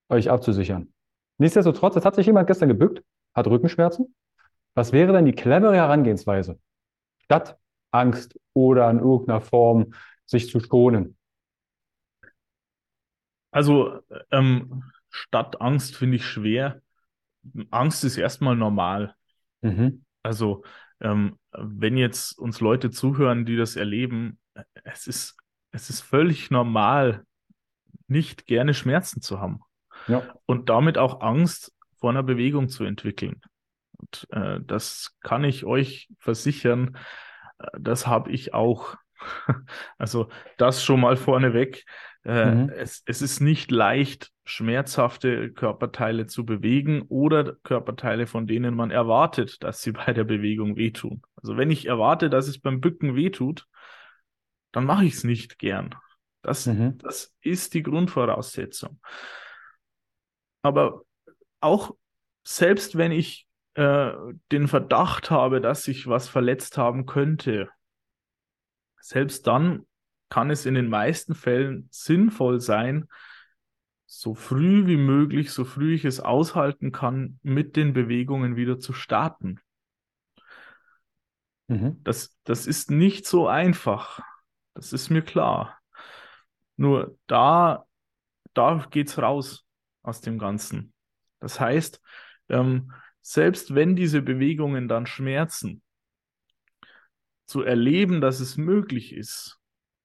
euch abzusichern. Nichtsdestotrotz, es hat sich jemand gestern gebückt, hat Rückenschmerzen. Was wäre denn die clevere Herangehensweise? Statt Angst oder in irgendeiner Form sich zu schonen. Also ähm, statt Angst finde ich schwer. Angst ist erstmal normal. Mhm. Also ähm, wenn jetzt uns Leute zuhören, die das erleben, es ist, es ist völlig normal, nicht gerne Schmerzen zu haben. Ja. Und damit auch Angst vor einer Bewegung zu entwickeln. Und äh, das kann ich euch versichern, äh, das habe ich auch. Also das schon mal vorneweg. Äh, mhm. es, es ist nicht leicht, schmerzhafte Körperteile zu bewegen oder Körperteile, von denen man erwartet, dass sie bei der Bewegung wehtun. Also wenn ich erwarte, dass es beim Bücken wehtut, dann mache ich es nicht gern. Das, mhm. das ist die Grundvoraussetzung. Aber auch selbst wenn ich äh, den Verdacht habe, dass ich was verletzt haben könnte, selbst dann kann es in den meisten Fällen sinnvoll sein, so früh wie möglich, so früh ich es aushalten kann, mit den Bewegungen wieder zu starten. Mhm. Das, das ist nicht so einfach. Das ist mir klar. Nur da, da geht's raus aus dem Ganzen. Das heißt, ähm, selbst wenn diese Bewegungen dann schmerzen, zu erleben, dass es möglich ist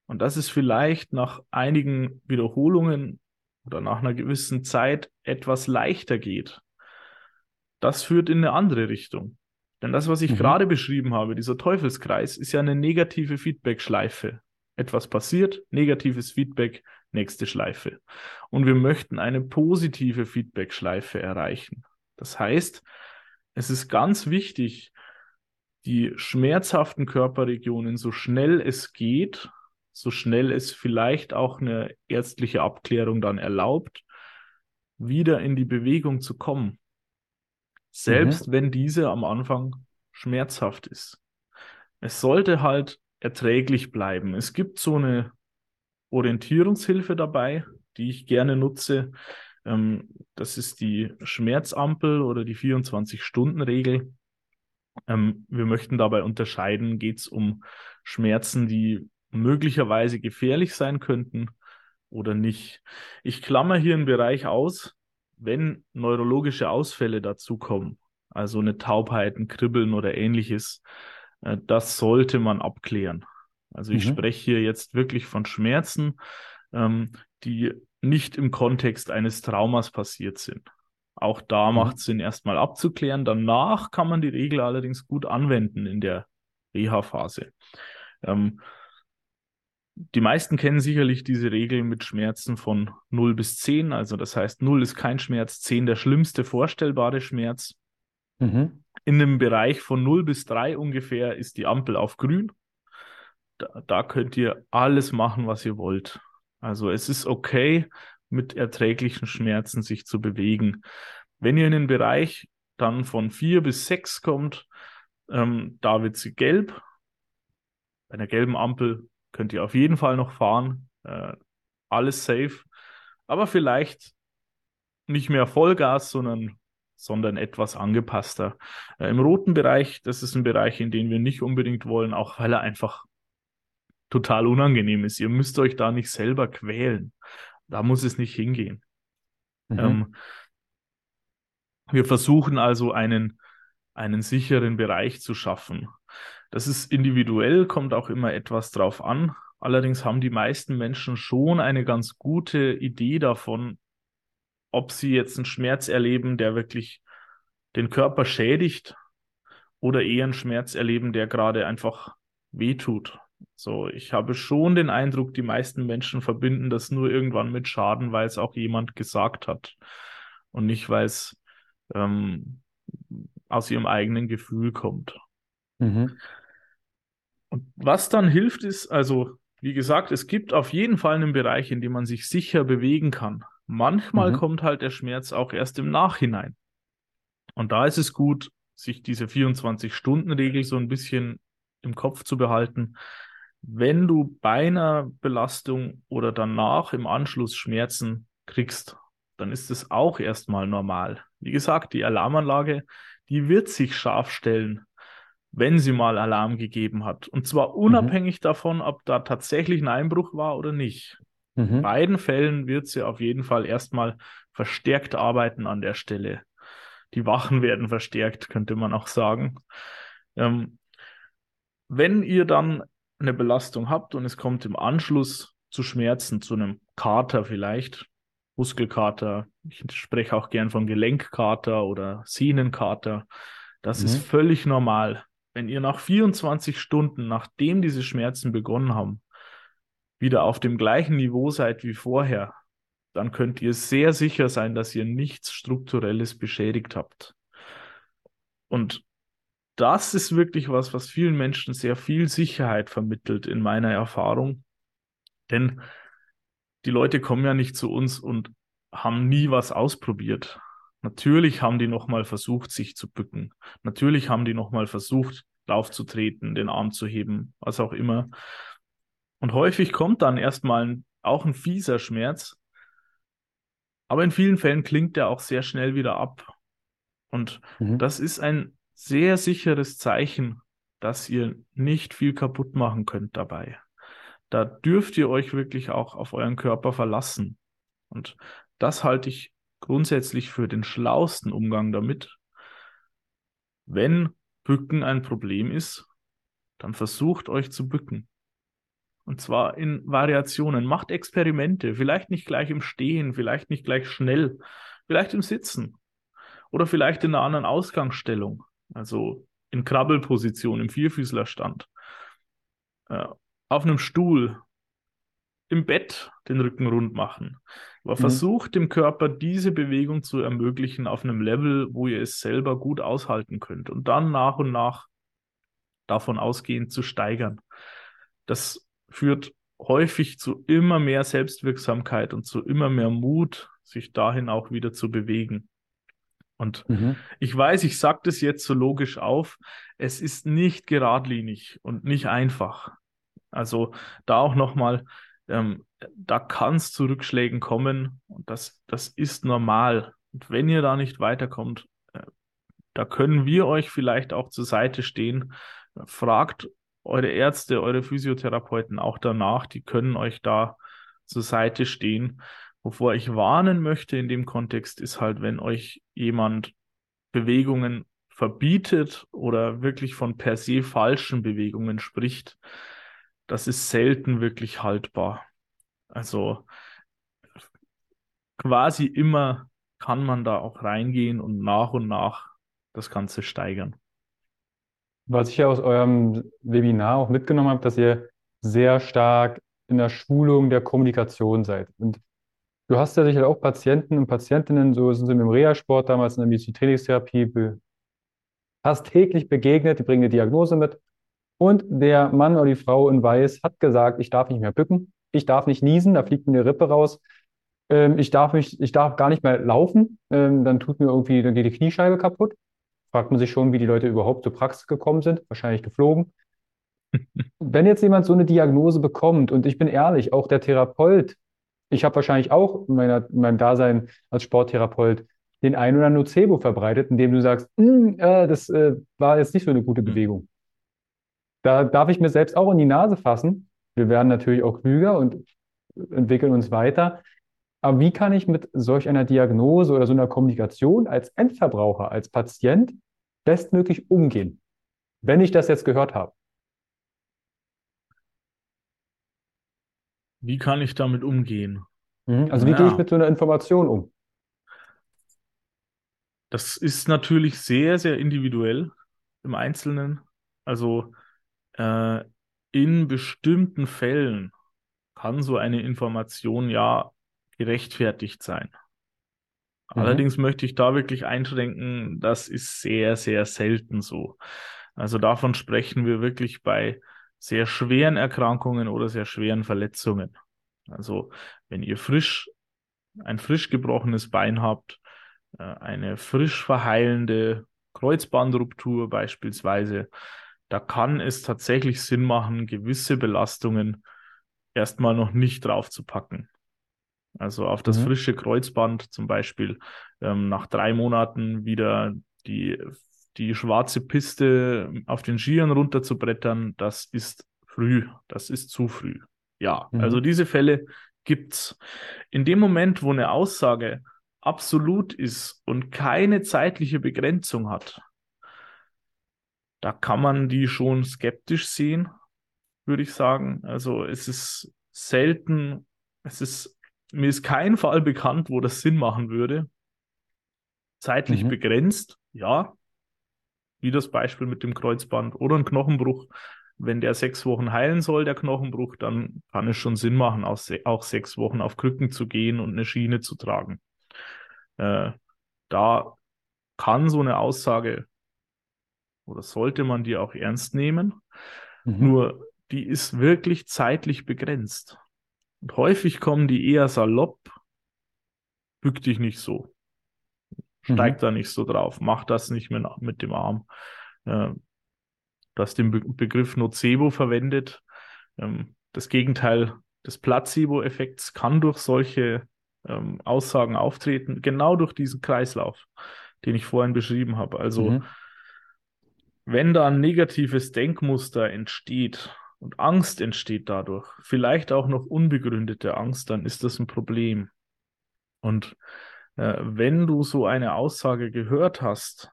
und dass es vielleicht nach einigen Wiederholungen oder nach einer gewissen Zeit etwas leichter geht, das führt in eine andere Richtung. Denn das, was ich mhm. gerade beschrieben habe, dieser Teufelskreis, ist ja eine negative Feedback-Schleife. Etwas passiert, negatives Feedback, nächste Schleife. Und wir möchten eine positive Feedback-Schleife erreichen. Das heißt, es ist ganz wichtig, die schmerzhaften Körperregionen so schnell es geht, so schnell es vielleicht auch eine ärztliche Abklärung dann erlaubt, wieder in die Bewegung zu kommen. Selbst mhm. wenn diese am Anfang schmerzhaft ist. Es sollte halt erträglich bleiben. Es gibt so eine Orientierungshilfe dabei, die ich gerne nutze. Ähm, das ist die Schmerzampel oder die 24-Stunden-Regel. Ähm, wir möchten dabei unterscheiden, geht es um Schmerzen, die möglicherweise gefährlich sein könnten oder nicht. Ich klammer hier einen Bereich aus, wenn neurologische Ausfälle dazukommen, also eine Taubheit, ein Kribbeln oder ähnliches, äh, das sollte man abklären. Also ich mhm. spreche hier jetzt wirklich von Schmerzen, ähm, die nicht im Kontext eines Traumas passiert sind. Auch da mhm. macht es Sinn, erstmal abzuklären. Danach kann man die Regel allerdings gut anwenden in der Reha-Phase. Ähm, die meisten kennen sicherlich diese Regel mit Schmerzen von 0 bis 10. Also das heißt, 0 ist kein Schmerz, 10 der schlimmste vorstellbare Schmerz. Mhm. In dem Bereich von 0 bis 3 ungefähr ist die Ampel auf grün. Da, da könnt ihr alles machen, was ihr wollt. Also es ist okay, mit erträglichen Schmerzen sich zu bewegen. Wenn ihr in den Bereich dann von 4 bis 6 kommt, ähm, da wird sie gelb. Bei einer gelben Ampel könnt ihr auf jeden Fall noch fahren. Äh, alles safe. Aber vielleicht nicht mehr Vollgas, sondern, sondern etwas angepasster. Äh, Im roten Bereich, das ist ein Bereich, in den wir nicht unbedingt wollen, auch weil er einfach total unangenehm ist. Ihr müsst euch da nicht selber quälen. Da muss es nicht hingehen. Mhm. Ähm, wir versuchen also einen einen sicheren Bereich zu schaffen. Das ist individuell, kommt auch immer etwas drauf an. Allerdings haben die meisten Menschen schon eine ganz gute Idee davon, ob sie jetzt einen Schmerz erleben, der wirklich den Körper schädigt oder eher einen Schmerz erleben, der gerade einfach wehtut. So, ich habe schon den Eindruck, die meisten Menschen verbinden das nur irgendwann mit Schaden, weil es auch jemand gesagt hat und nicht, weil es ähm, aus ihrem eigenen Gefühl kommt. Mhm. Und was dann hilft, ist, also, wie gesagt, es gibt auf jeden Fall einen Bereich, in dem man sich sicher bewegen kann. Manchmal mhm. kommt halt der Schmerz auch erst im Nachhinein. Und da ist es gut, sich diese 24-Stunden-Regel so ein bisschen im Kopf zu behalten. Wenn du bei einer Belastung oder danach im Anschluss Schmerzen kriegst, dann ist es auch erstmal normal. Wie gesagt, die Alarmanlage, die wird sich scharf stellen, wenn sie mal Alarm gegeben hat. Und zwar mhm. unabhängig mhm. davon, ob da tatsächlich ein Einbruch war oder nicht. Mhm. In beiden Fällen wird sie auf jeden Fall erstmal verstärkt arbeiten an der Stelle. Die Wachen werden verstärkt, könnte man auch sagen. Ähm, wenn ihr dann eine Belastung habt und es kommt im Anschluss zu Schmerzen, zu einem Kater vielleicht, Muskelkater, ich spreche auch gern von Gelenkkater oder Sehnenkater, das mhm. ist völlig normal. Wenn ihr nach 24 Stunden, nachdem diese Schmerzen begonnen haben, wieder auf dem gleichen Niveau seid wie vorher, dann könnt ihr sehr sicher sein, dass ihr nichts Strukturelles beschädigt habt. Und das ist wirklich was, was vielen Menschen sehr viel Sicherheit vermittelt in meiner Erfahrung. Denn die Leute kommen ja nicht zu uns und haben nie was ausprobiert. Natürlich haben die nochmal versucht, sich zu bücken. Natürlich haben die nochmal versucht, aufzutreten, den Arm zu heben, was auch immer. Und häufig kommt dann erstmal auch ein fieser Schmerz. Aber in vielen Fällen klingt der auch sehr schnell wieder ab. Und mhm. das ist ein sehr sicheres Zeichen, dass ihr nicht viel kaputt machen könnt dabei. Da dürft ihr euch wirklich auch auf euren Körper verlassen. Und das halte ich grundsätzlich für den schlausten Umgang damit. Wenn Bücken ein Problem ist, dann versucht euch zu bücken. Und zwar in Variationen. Macht Experimente. Vielleicht nicht gleich im Stehen, vielleicht nicht gleich schnell, vielleicht im Sitzen oder vielleicht in einer anderen Ausgangsstellung. Also in Krabbelposition, im Vierfüßlerstand. Auf einem Stuhl, im Bett den Rücken rund machen. Aber mhm. versucht dem Körper diese Bewegung zu ermöglichen auf einem Level, wo ihr es selber gut aushalten könnt und dann nach und nach davon ausgehend zu steigern. Das führt häufig zu immer mehr Selbstwirksamkeit und zu immer mehr Mut, sich dahin auch wieder zu bewegen. Und mhm. ich weiß, ich sage das jetzt so logisch auf, es ist nicht geradlinig und nicht einfach. Also da auch nochmal, ähm, da kann es zu Rückschlägen kommen und das, das ist normal. Und wenn ihr da nicht weiterkommt, äh, da können wir euch vielleicht auch zur Seite stehen. Fragt eure Ärzte, eure Physiotherapeuten auch danach, die können euch da zur Seite stehen. Wovor ich warnen möchte in dem Kontext ist halt, wenn euch jemand Bewegungen verbietet oder wirklich von per se falschen Bewegungen spricht, das ist selten wirklich haltbar. Also quasi immer kann man da auch reingehen und nach und nach das Ganze steigern. Was ich ja aus eurem Webinar auch mitgenommen habe, dass ihr sehr stark in der Schulung der Kommunikation seid. Und Du hast ja sicher auch Patienten und Patientinnen, so sind sie dem Reha-Sport damals in der Medizintherapie, fast täglich begegnet, die bringen eine Diagnose mit. Und der Mann oder die Frau in Weiß hat gesagt, ich darf nicht mehr bücken, ich darf nicht niesen, da fliegt mir eine Rippe raus, ähm, ich darf mich, ich darf gar nicht mehr laufen, ähm, dann tut mir irgendwie, dann geht die Kniescheibe kaputt. Fragt man sich schon, wie die Leute überhaupt zur Praxis gekommen sind, wahrscheinlich geflogen. Wenn jetzt jemand so eine Diagnose bekommt, und ich bin ehrlich, auch der Therapeut ich habe wahrscheinlich auch in, meiner, in meinem Dasein als Sporttherapeut den ein oder Nocebo verbreitet, indem du sagst, hm, äh, das äh, war jetzt nicht so eine gute hm. Bewegung. Da darf ich mir selbst auch in die Nase fassen. Wir werden natürlich auch klüger und entwickeln uns weiter. Aber wie kann ich mit solch einer Diagnose oder so einer Kommunikation als Endverbraucher, als Patient bestmöglich umgehen, wenn ich das jetzt gehört habe? Wie kann ich damit umgehen? Mhm. Also wie gehe ich mit so einer Information um? Das ist natürlich sehr, sehr individuell im Einzelnen. Also äh, in bestimmten Fällen kann so eine Information ja gerechtfertigt sein. Mhm. Allerdings möchte ich da wirklich einschränken, das ist sehr, sehr selten so. Also davon sprechen wir wirklich bei sehr schweren Erkrankungen oder sehr schweren Verletzungen. Also wenn ihr frisch ein frisch gebrochenes Bein habt, äh, eine frisch verheilende Kreuzbandruptur beispielsweise, da kann es tatsächlich Sinn machen, gewisse Belastungen erstmal noch nicht draufzupacken. Also auf das mhm. frische Kreuzband zum Beispiel ähm, nach drei Monaten wieder die, die schwarze Piste auf den Skiern runterzubrettern, das ist früh, das ist zu früh. Ja, mhm. also diese Fälle gibt's. In dem Moment, wo eine Aussage absolut ist und keine zeitliche Begrenzung hat, da kann man die schon skeptisch sehen, würde ich sagen. Also es ist selten, es ist, mir ist kein Fall bekannt, wo das Sinn machen würde. Zeitlich mhm. begrenzt, ja, wie das Beispiel mit dem Kreuzband oder ein Knochenbruch. Wenn der sechs Wochen heilen soll, der Knochenbruch, dann kann es schon Sinn machen, auch, sechs Wochen auf Krücken zu gehen und eine Schiene zu tragen. Äh, da kann so eine Aussage oder sollte man die auch ernst nehmen. Mhm. Nur die ist wirklich zeitlich begrenzt. Und häufig kommen die eher salopp, bück dich nicht so, steig mhm. da nicht so drauf, mach das nicht mehr mit dem Arm. Äh, Du hast den Be Begriff Nocebo verwendet. Ähm, das Gegenteil des Placebo-Effekts kann durch solche ähm, Aussagen auftreten, genau durch diesen Kreislauf, den ich vorhin beschrieben habe. Also, mhm. Wenn da ein negatives Denkmuster entsteht und Angst entsteht dadurch, vielleicht auch noch unbegründete Angst, dann ist das ein Problem. Und äh, wenn du so eine Aussage gehört hast,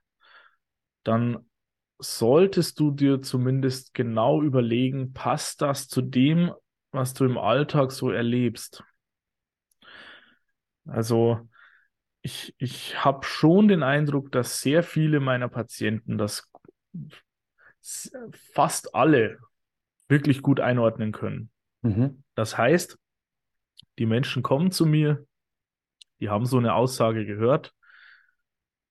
dann solltest du dir zumindest genau überlegen, passt das zu dem, was du im Alltag so erlebst? Also ich, ich habe schon den Eindruck, dass sehr viele meiner Patienten das fast alle wirklich gut einordnen können. Mhm. Das heißt, die Menschen kommen zu mir, die haben so eine Aussage gehört.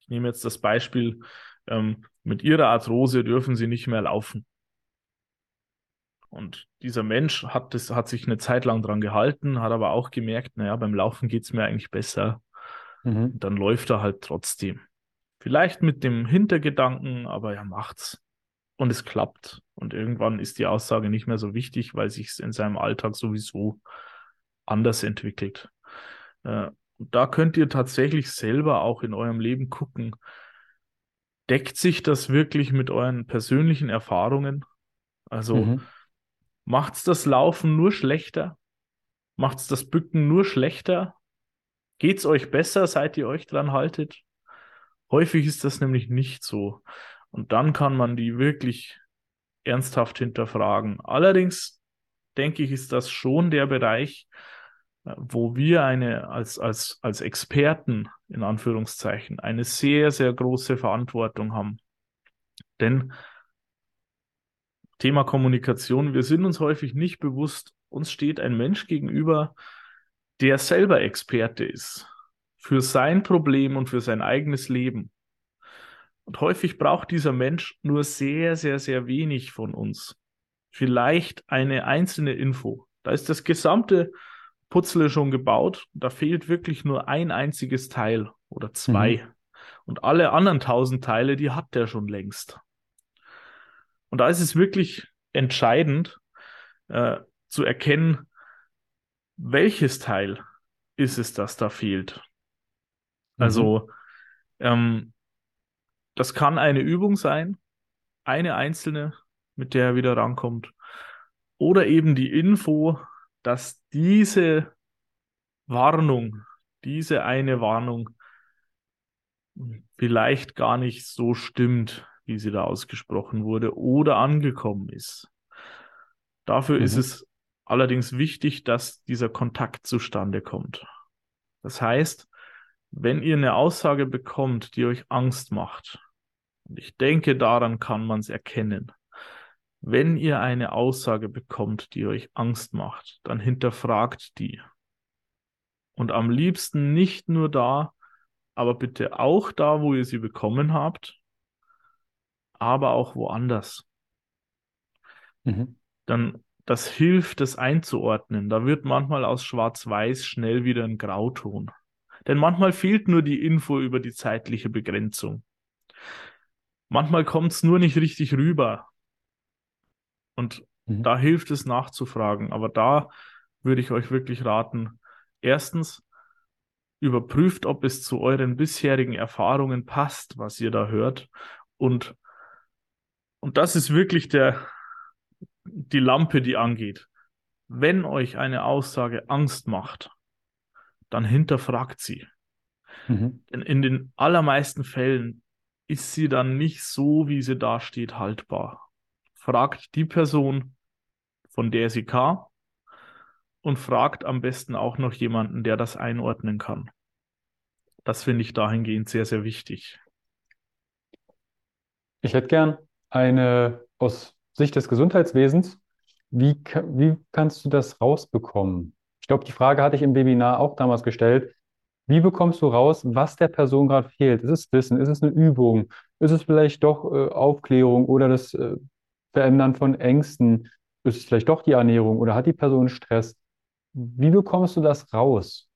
Ich nehme jetzt das Beispiel, ähm, mit ihrer Arthrose dürfen sie nicht mehr laufen. Und dieser Mensch hat, das, hat sich eine Zeit lang dran gehalten, hat aber auch gemerkt, naja, beim Laufen geht es mir eigentlich besser. Mhm. Dann läuft er halt trotzdem. Vielleicht mit dem Hintergedanken, aber er macht's. Und es klappt. Und irgendwann ist die Aussage nicht mehr so wichtig, weil sich es in seinem Alltag sowieso anders entwickelt. Äh, da könnt ihr tatsächlich selber auch in eurem Leben gucken, deckt sich das wirklich mit euren persönlichen Erfahrungen? Also mhm. macht's das Laufen nur schlechter? Macht's das Bücken nur schlechter? Geht's euch besser, seit ihr euch dran haltet? Häufig ist das nämlich nicht so. Und dann kann man die wirklich ernsthaft hinterfragen. Allerdings denke ich, ist das schon der Bereich, wo wir eine als, als, als Experten in Anführungszeichen eine sehr, sehr große Verantwortung haben. Denn Thema Kommunikation, wir sind uns häufig nicht bewusst, uns steht ein Mensch gegenüber, der selber Experte ist für sein Problem und für sein eigenes Leben. Und häufig braucht dieser Mensch nur sehr, sehr, sehr wenig von uns. Vielleicht eine einzelne Info. Da ist das gesamte Putzle schon gebaut. Da fehlt wirklich nur ein einziges Teil oder zwei. Mhm. Und alle anderen tausend Teile, die hat der schon längst. Und da ist es wirklich entscheidend äh, zu erkennen, welches Teil ist es, das da fehlt. Mhm. Also, ähm, das kann eine Übung sein, eine einzelne, mit der er wieder rankommt. Oder eben die Info, dass diese Warnung, diese eine Warnung vielleicht gar nicht so stimmt, wie sie da ausgesprochen wurde oder angekommen ist. Dafür mhm. ist es allerdings wichtig, dass dieser Kontakt zustande kommt. Das heißt, wenn ihr eine Aussage bekommt, die euch Angst macht, und ich denke, daran kann man es erkennen, wenn ihr eine Aussage bekommt, die euch Angst macht, dann hinterfragt die. Und am liebsten nicht nur da, aber bitte auch da, wo ihr sie bekommen habt, aber auch woanders. Mhm. Dann das hilft, das einzuordnen. Da wird manchmal aus Schwarz-Weiß schnell wieder ein Grauton. Denn manchmal fehlt nur die Info über die zeitliche Begrenzung. Manchmal kommt es nur nicht richtig rüber. Und mhm. da hilft es nachzufragen. Aber da würde ich euch wirklich raten, erstens, überprüft, ob es zu euren bisherigen Erfahrungen passt, was ihr da hört. Und, und das ist wirklich der, die Lampe, die angeht. Wenn euch eine Aussage Angst macht, dann hinterfragt sie. Mhm. Denn in den allermeisten Fällen ist sie dann nicht so, wie sie da steht, haltbar. Fragt die Person, von der sie kam, und fragt am besten auch noch jemanden, der das einordnen kann. Das finde ich dahingehend sehr, sehr wichtig. Ich hätte gern eine aus Sicht des Gesundheitswesens, wie, wie kannst du das rausbekommen? Ich glaube, die Frage hatte ich im Webinar auch damals gestellt. Wie bekommst du raus, was der Person gerade fehlt? Ist es Wissen? Ist es eine Übung? Ist es vielleicht doch äh, Aufklärung oder das äh, Verändern von Ängsten? Ist es vielleicht doch die Ernährung oder hat die Person Stress? Wie bekommst du das raus?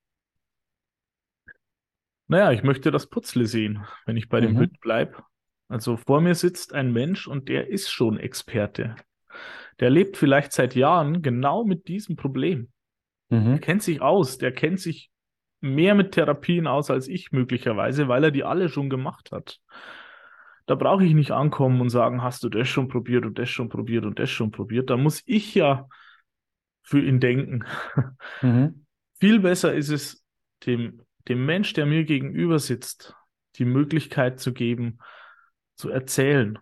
Naja, ich möchte das Putzle sehen, wenn ich bei dem mhm. Bild bleibe. Also vor mir sitzt ein Mensch und der ist schon Experte. Der lebt vielleicht seit Jahren genau mit diesem Problem. Mhm. Der kennt sich aus, der kennt sich mehr mit Therapien aus als ich möglicherweise, weil er die alle schon gemacht hat. Da brauche ich nicht ankommen und sagen, hast du das schon probiert und das schon probiert und das schon probiert. Da muss ich ja für ihn denken. Mhm. Viel besser ist es, dem, dem Mensch, der mir gegenüber sitzt, die Möglichkeit zu geben, zu erzählen.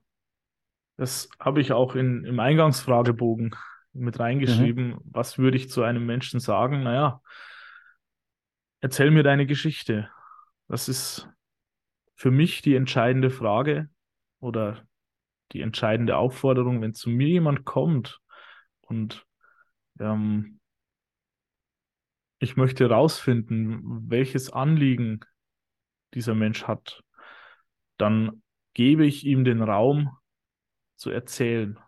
Das habe ich auch in, im Eingangsfragebogen mit reingeschrieben. Mhm. Was würde ich zu einem Menschen sagen? Naja, erzähl mir deine Geschichte. Das ist für mich die entscheidende Frage oder die entscheidende Aufforderung, wenn zu mir jemand kommt und ähm, ich möchte herausfinden, welches Anliegen dieser Mensch hat, dann gebe ich ihm den Raum zu erzählen.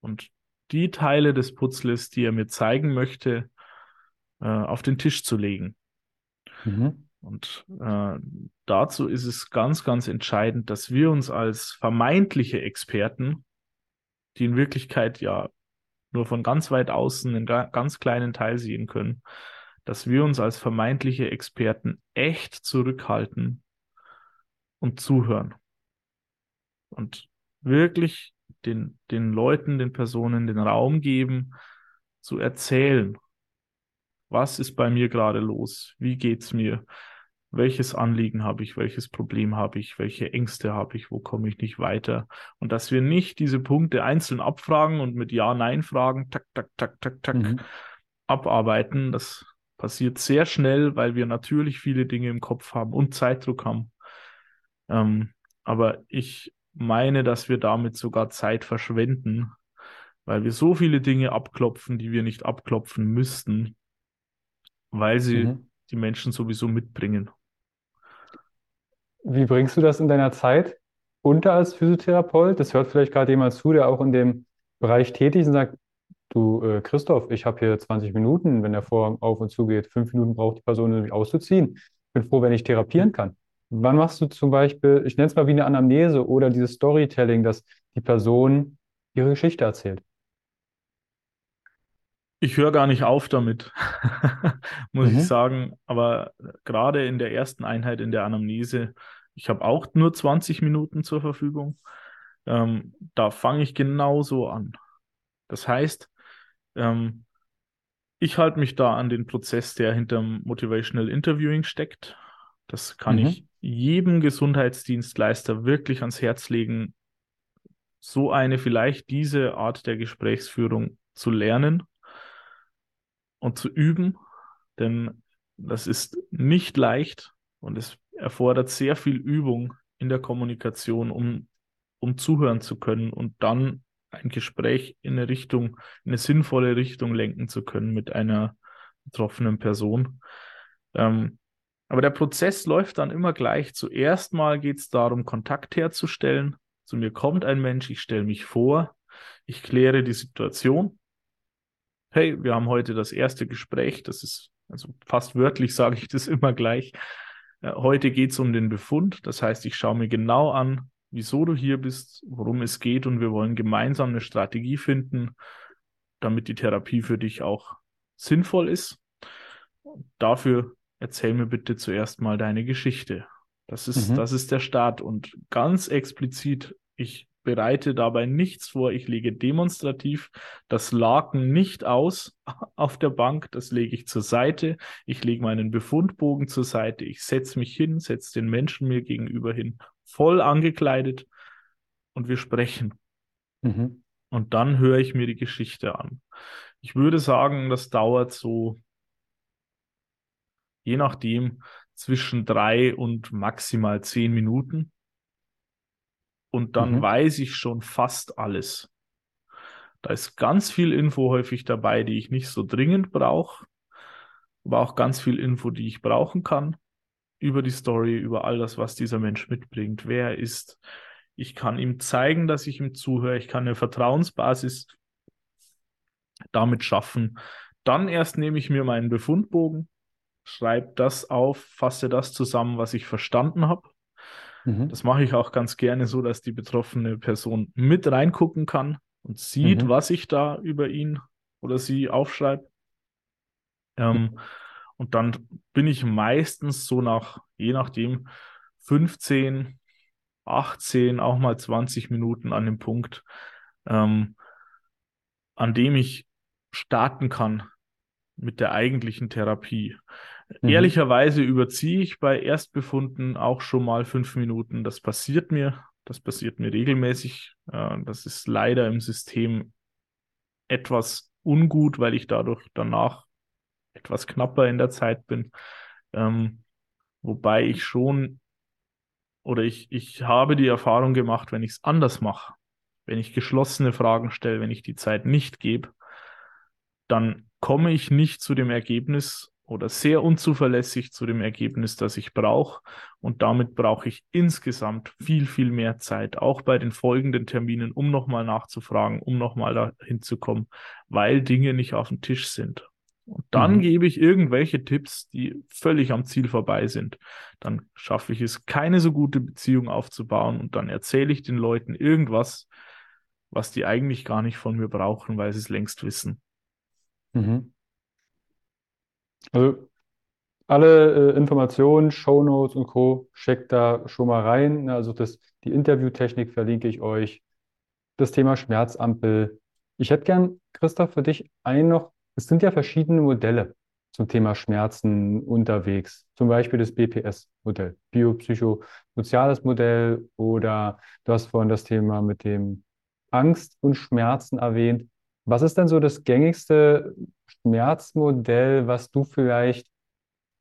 Und die Teile des Putzles, die er mir zeigen möchte, äh, auf den Tisch zu legen. Mhm. Und äh, dazu ist es ganz, ganz entscheidend, dass wir uns als vermeintliche Experten, die in Wirklichkeit ja nur von ganz weit außen einen ganz kleinen Teil sehen können, dass wir uns als vermeintliche Experten echt zurückhalten und zuhören. Und wirklich den, den Leuten, den Personen den Raum geben, zu erzählen, was ist bei mir gerade los, wie geht's mir, welches Anliegen habe ich, welches Problem habe ich, welche Ängste habe ich, wo komme ich nicht weiter. Und dass wir nicht diese Punkte einzeln abfragen und mit Ja-Nein-Fragen, tak, tak, tak, tak, tak, mhm. abarbeiten. Das passiert sehr schnell, weil wir natürlich viele Dinge im Kopf haben und Zeitdruck haben. Ähm, aber ich meine, dass wir damit sogar Zeit verschwenden, weil wir so viele Dinge abklopfen, die wir nicht abklopfen müssten, weil sie mhm. die Menschen sowieso mitbringen. Wie bringst du das in deiner Zeit unter als Physiotherapeut? Das hört vielleicht gerade jemand zu, der auch in dem Bereich tätig ist und sagt, du äh, Christoph, ich habe hier 20 Minuten, wenn der Vorhang auf und zu geht. Fünf Minuten braucht die Person, um sich auszuziehen. Ich bin froh, wenn ich therapieren kann. Wann machst du zum Beispiel, ich nenne es mal wie eine Anamnese oder dieses Storytelling, dass die Person ihre Geschichte erzählt? Ich höre gar nicht auf damit, muss mhm. ich sagen. Aber gerade in der ersten Einheit in der Anamnese, ich habe auch nur 20 Minuten zur Verfügung. Ähm, da fange ich genauso an. Das heißt, ähm, ich halte mich da an den Prozess, der hinterm Motivational Interviewing steckt. Das kann mhm. ich jedem Gesundheitsdienstleister wirklich ans Herz legen, so eine, vielleicht diese Art der Gesprächsführung zu lernen und zu üben, denn das ist nicht leicht und es erfordert sehr viel Übung in der Kommunikation, um, um zuhören zu können und dann ein Gespräch in eine Richtung, in eine sinnvolle Richtung lenken zu können mit einer betroffenen Person. Ähm, aber der Prozess läuft dann immer gleich. Zuerst mal geht es darum, Kontakt herzustellen. Zu mir kommt ein Mensch, ich stelle mich vor, ich kläre die Situation. Hey, wir haben heute das erste Gespräch, das ist, also fast wörtlich sage ich das immer gleich. Äh, heute geht es um den Befund, das heißt, ich schaue mir genau an, wieso du hier bist, worum es geht und wir wollen gemeinsam eine Strategie finden, damit die Therapie für dich auch sinnvoll ist. Dafür erzähl mir bitte zuerst mal deine Geschichte. Das ist, mhm. das ist der Start und ganz explizit, ich bereite dabei nichts vor. Ich lege demonstrativ das Laken nicht aus auf der Bank, das lege ich zur Seite. Ich lege meinen Befundbogen zur Seite. Ich setze mich hin, setze den Menschen mir gegenüber hin, voll angekleidet und wir sprechen. Mhm. Und dann höre ich mir die Geschichte an. Ich würde sagen, das dauert so, je nachdem, zwischen drei und maximal zehn Minuten und dann mhm. weiß ich schon fast alles. Da ist ganz viel Info häufig dabei, die ich nicht so dringend brauche, aber auch ganz viel Info, die ich brauchen kann über die Story, über all das, was dieser Mensch mitbringt, wer er ist. Ich kann ihm zeigen, dass ich ihm zuhöre. Ich kann eine Vertrauensbasis damit schaffen. Dann erst nehme ich mir meinen Befundbogen, schreibe das auf, fasse das zusammen, was ich verstanden habe Mhm. Das mache ich auch ganz gerne so, dass die betroffene Person mit reingucken kann und sieht, mhm. was ich da über ihn oder sie aufschreibe. Ähm, und dann bin ich meistens so nach, je nachdem, 15, 18, auch mal 20 Minuten an dem Punkt, ähm, an dem ich starten kann mit der eigentlichen Therapie. Mhm. Ehrlicherweise überziehe ich bei Erstbefunden auch schon mal fünf Minuten. Das passiert mir. Das passiert mir regelmäßig. Das ist leider im System etwas ungut, weil ich dadurch danach etwas knapper in der Zeit bin. Ähm, wobei ich schon oder ich, ich habe die Erfahrung gemacht, wenn ich es anders mache, wenn ich geschlossene Fragen stelle, wenn ich die Zeit nicht gebe, dann komme ich nicht zu dem Ergebnis oder sehr unzuverlässig zu dem Ergebnis, das ich brauche. Und damit brauche ich insgesamt viel, viel mehr Zeit, auch bei den folgenden Terminen, um nochmal nachzufragen, um nochmal dahin zu kommen, weil Dinge nicht auf dem Tisch sind. Und dann mhm. gebe ich irgendwelche Tipps, die völlig am Ziel vorbei sind. Dann schaffe ich es, keine so gute Beziehung aufzubauen und dann erzähle ich den Leuten irgendwas, was die eigentlich gar nicht von mir brauchen, weil sie es längst wissen. Mhm. Also alle äh, Informationen, Shownotes und Co. checkt da schon mal rein. Also das, die Interviewtechnik verlinke ich euch. Das Thema Schmerzampel. Ich hätte gern, Christoph, für dich ein noch, es sind ja verschiedene Modelle zum Thema Schmerzen unterwegs. Zum Beispiel das BPS-Modell, biopsychosoziales Modell oder du hast vorhin das Thema mit dem Angst und Schmerzen erwähnt. Was ist denn so das gängigste Schmerzmodell, was du vielleicht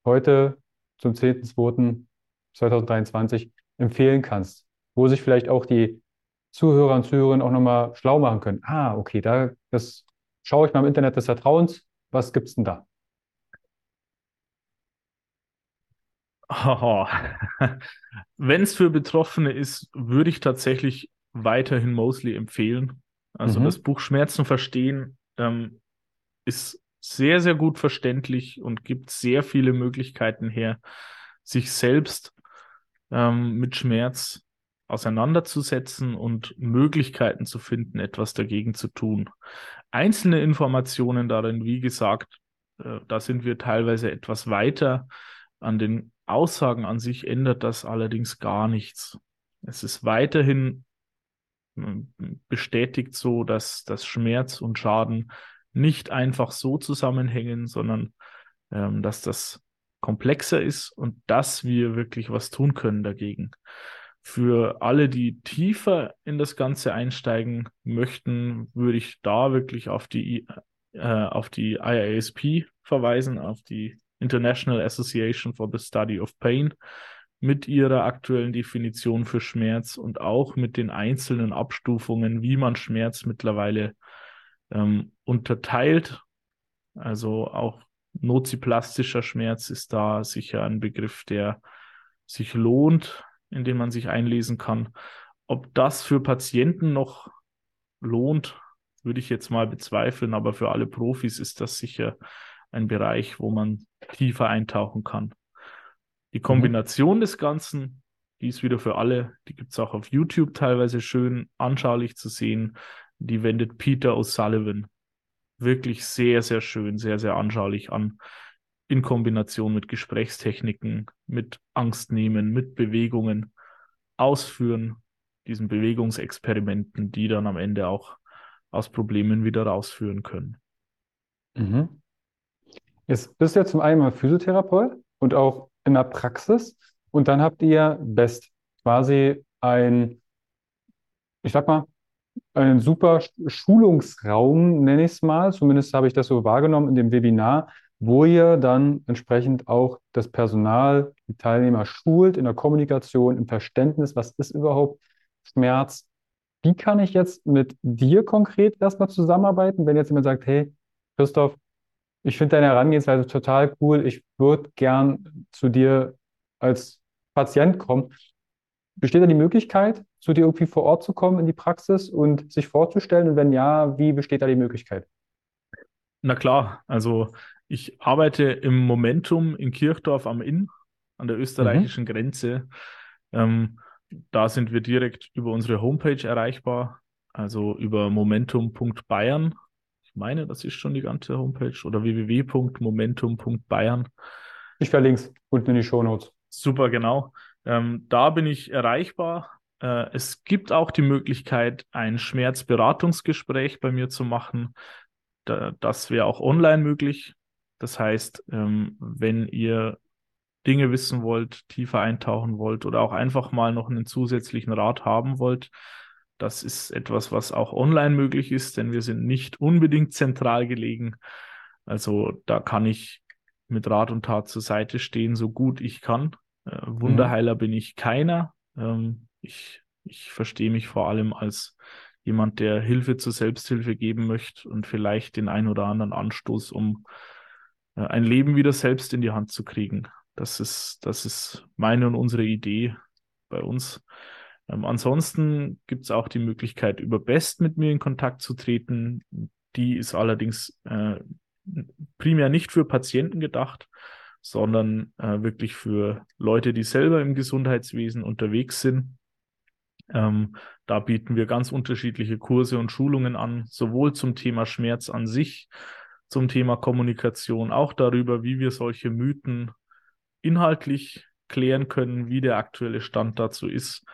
heute zum 10.02.2023 empfehlen kannst, wo sich vielleicht auch die Zuhörer und Zuhörerinnen auch nochmal schlau machen können? Ah, okay, da das schaue ich mal im Internet des Vertrauens. Was gibt's denn da? Wenn es für Betroffene ist, würde ich tatsächlich weiterhin Mosley empfehlen. Also mhm. das Buch Schmerzen verstehen ähm, ist sehr, sehr gut verständlich und gibt sehr viele Möglichkeiten her, sich selbst ähm, mit Schmerz auseinanderzusetzen und Möglichkeiten zu finden, etwas dagegen zu tun. Einzelne Informationen darin, wie gesagt, äh, da sind wir teilweise etwas weiter. An den Aussagen an sich ändert das allerdings gar nichts. Es ist weiterhin bestätigt so, dass das Schmerz und Schaden nicht einfach so zusammenhängen, sondern ähm, dass das komplexer ist und dass wir wirklich was tun können dagegen. Für alle, die tiefer in das Ganze einsteigen möchten, würde ich da wirklich auf die, äh, auf die IASP verweisen, auf die International Association for the Study of Pain mit ihrer aktuellen Definition für Schmerz und auch mit den einzelnen Abstufungen, wie man Schmerz mittlerweile ähm, unterteilt. Also auch noziplastischer Schmerz ist da sicher ein Begriff, der sich lohnt, in den man sich einlesen kann. Ob das für Patienten noch lohnt, würde ich jetzt mal bezweifeln, aber für alle Profis ist das sicher ein Bereich, wo man tiefer eintauchen kann. Die Kombination mhm. des Ganzen, die ist wieder für alle, die gibt es auch auf YouTube teilweise schön anschaulich zu sehen. Die wendet Peter O'Sullivan wirklich sehr, sehr schön, sehr, sehr anschaulich an. In Kombination mit Gesprächstechniken, mit Angst nehmen, mit Bewegungen, Ausführen, diesen Bewegungsexperimenten, die dann am Ende auch aus Problemen wieder rausführen können. Mhm. Jetzt bist du ja zum einen mal Physiotherapeut und auch in der Praxis. Und dann habt ihr Best quasi ein, ich sag mal, einen super Schulungsraum, nenne ich es mal. Zumindest habe ich das so wahrgenommen in dem Webinar, wo ihr dann entsprechend auch das Personal, die Teilnehmer schult in der Kommunikation, im Verständnis, was ist überhaupt Schmerz. Wie kann ich jetzt mit dir konkret erstmal zusammenarbeiten, wenn jetzt jemand sagt, hey, Christoph, ich finde deine Herangehensweise total cool. Ich würde gern zu dir als Patient kommen. Besteht da die Möglichkeit, zu dir irgendwie vor Ort zu kommen in die Praxis und sich vorzustellen? Und wenn ja, wie besteht da die Möglichkeit? Na klar, also ich arbeite im Momentum in Kirchdorf am Inn an der österreichischen mhm. Grenze. Ähm, da sind wir direkt über unsere Homepage erreichbar, also über momentum.bayern meine, das ist schon die ganze Homepage oder www.momentum.bayern. Ich verlinke es unten in die Show Notes. Super, genau. Ähm, da bin ich erreichbar. Äh, es gibt auch die Möglichkeit, ein Schmerzberatungsgespräch bei mir zu machen. Da, das wäre auch online möglich. Das heißt, ähm, wenn ihr Dinge wissen wollt, tiefer eintauchen wollt oder auch einfach mal noch einen zusätzlichen Rat haben wollt, das ist etwas, was auch online möglich ist, denn wir sind nicht unbedingt zentral gelegen. Also da kann ich mit Rat und Tat zur Seite stehen, so gut ich kann. Äh, Wunderheiler mhm. bin ich keiner. Ähm, ich, ich verstehe mich vor allem als jemand, der Hilfe zur Selbsthilfe geben möchte und vielleicht den ein oder anderen Anstoß, um äh, ein Leben wieder selbst in die Hand zu kriegen. Das ist, das ist meine und unsere Idee bei uns. Ähm, ansonsten gibt es auch die Möglichkeit, über Best mit mir in Kontakt zu treten. Die ist allerdings äh, primär nicht für Patienten gedacht, sondern äh, wirklich für Leute, die selber im Gesundheitswesen unterwegs sind. Ähm, da bieten wir ganz unterschiedliche Kurse und Schulungen an, sowohl zum Thema Schmerz an sich, zum Thema Kommunikation, auch darüber, wie wir solche Mythen inhaltlich klären können, wie der aktuelle Stand dazu ist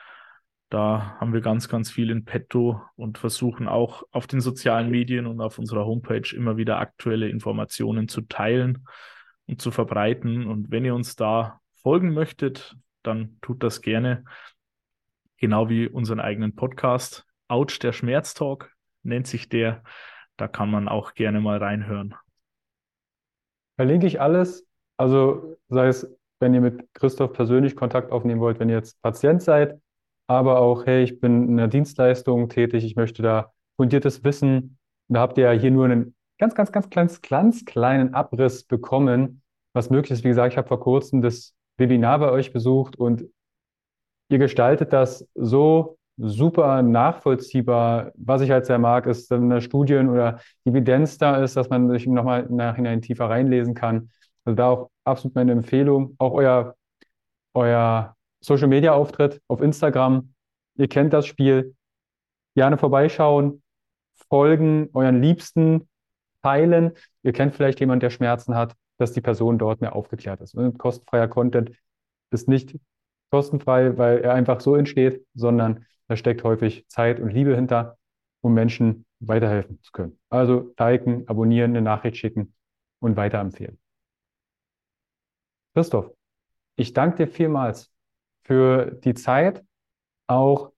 da haben wir ganz, ganz viel in petto und versuchen auch auf den sozialen Medien und auf unserer Homepage immer wieder aktuelle Informationen zu teilen und zu verbreiten. Und wenn ihr uns da folgen möchtet, dann tut das gerne. Genau wie unseren eigenen Podcast. Ouch, der Schmerztalk nennt sich der. Da kann man auch gerne mal reinhören. Verlinke ich alles. Also sei es, wenn ihr mit Christoph persönlich Kontakt aufnehmen wollt, wenn ihr jetzt Patient seid, aber auch, hey, ich bin in der Dienstleistung tätig, ich möchte da fundiertes Wissen. Da habt ihr ja hier nur einen ganz, ganz, ganz, ganz, ganz kleinen Abriss bekommen, was möglich ist. Wie gesagt, ich habe vor kurzem das Webinar bei euch besucht und ihr gestaltet das so super nachvollziehbar. Was ich halt sehr mag, ist, wenn da Studien oder Evidenz da ist, dass man sich nochmal im Nachhinein tiefer reinlesen kann. Also da auch absolut meine Empfehlung. Auch euer, euer Social Media Auftritt auf Instagram. Ihr kennt das Spiel. Gerne vorbeischauen, folgen, euren Liebsten teilen. Ihr kennt vielleicht jemanden, der Schmerzen hat, dass die Person dort mehr aufgeklärt ist. Und kostenfreier Content ist nicht kostenfrei, weil er einfach so entsteht, sondern da steckt häufig Zeit und Liebe hinter, um Menschen weiterhelfen zu können. Also liken, abonnieren, eine Nachricht schicken und weiterempfehlen. Christoph, ich danke dir vielmals für die Zeit, auch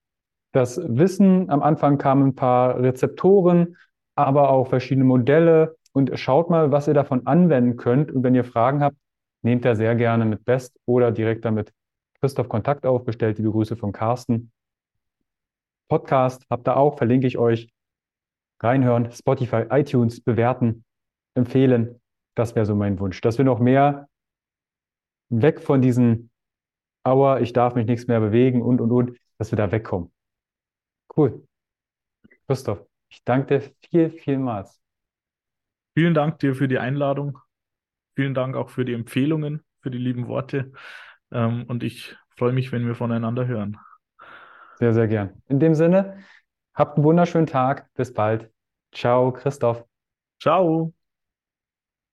das Wissen. Am Anfang kamen ein paar Rezeptoren, aber auch verschiedene Modelle. Und schaut mal, was ihr davon anwenden könnt. Und wenn ihr Fragen habt, nehmt da sehr gerne mit Best oder direkt damit Christoph Kontakt auf. Bestellt liebe Grüße von Carsten. Podcast habt ihr auch, verlinke ich euch. Reinhören, Spotify, iTunes, bewerten, empfehlen. Das wäre so mein Wunsch, dass wir noch mehr weg von diesen Aua, ich darf mich nichts mehr bewegen und, und, und, dass wir da wegkommen. Cool. Christoph, ich danke dir viel, vielmals. Vielen Dank dir für die Einladung. Vielen Dank auch für die Empfehlungen, für die lieben Worte. Ähm, und ich freue mich, wenn wir voneinander hören. Sehr, sehr gern. In dem Sinne, habt einen wunderschönen Tag. Bis bald. Ciao, Christoph. Ciao.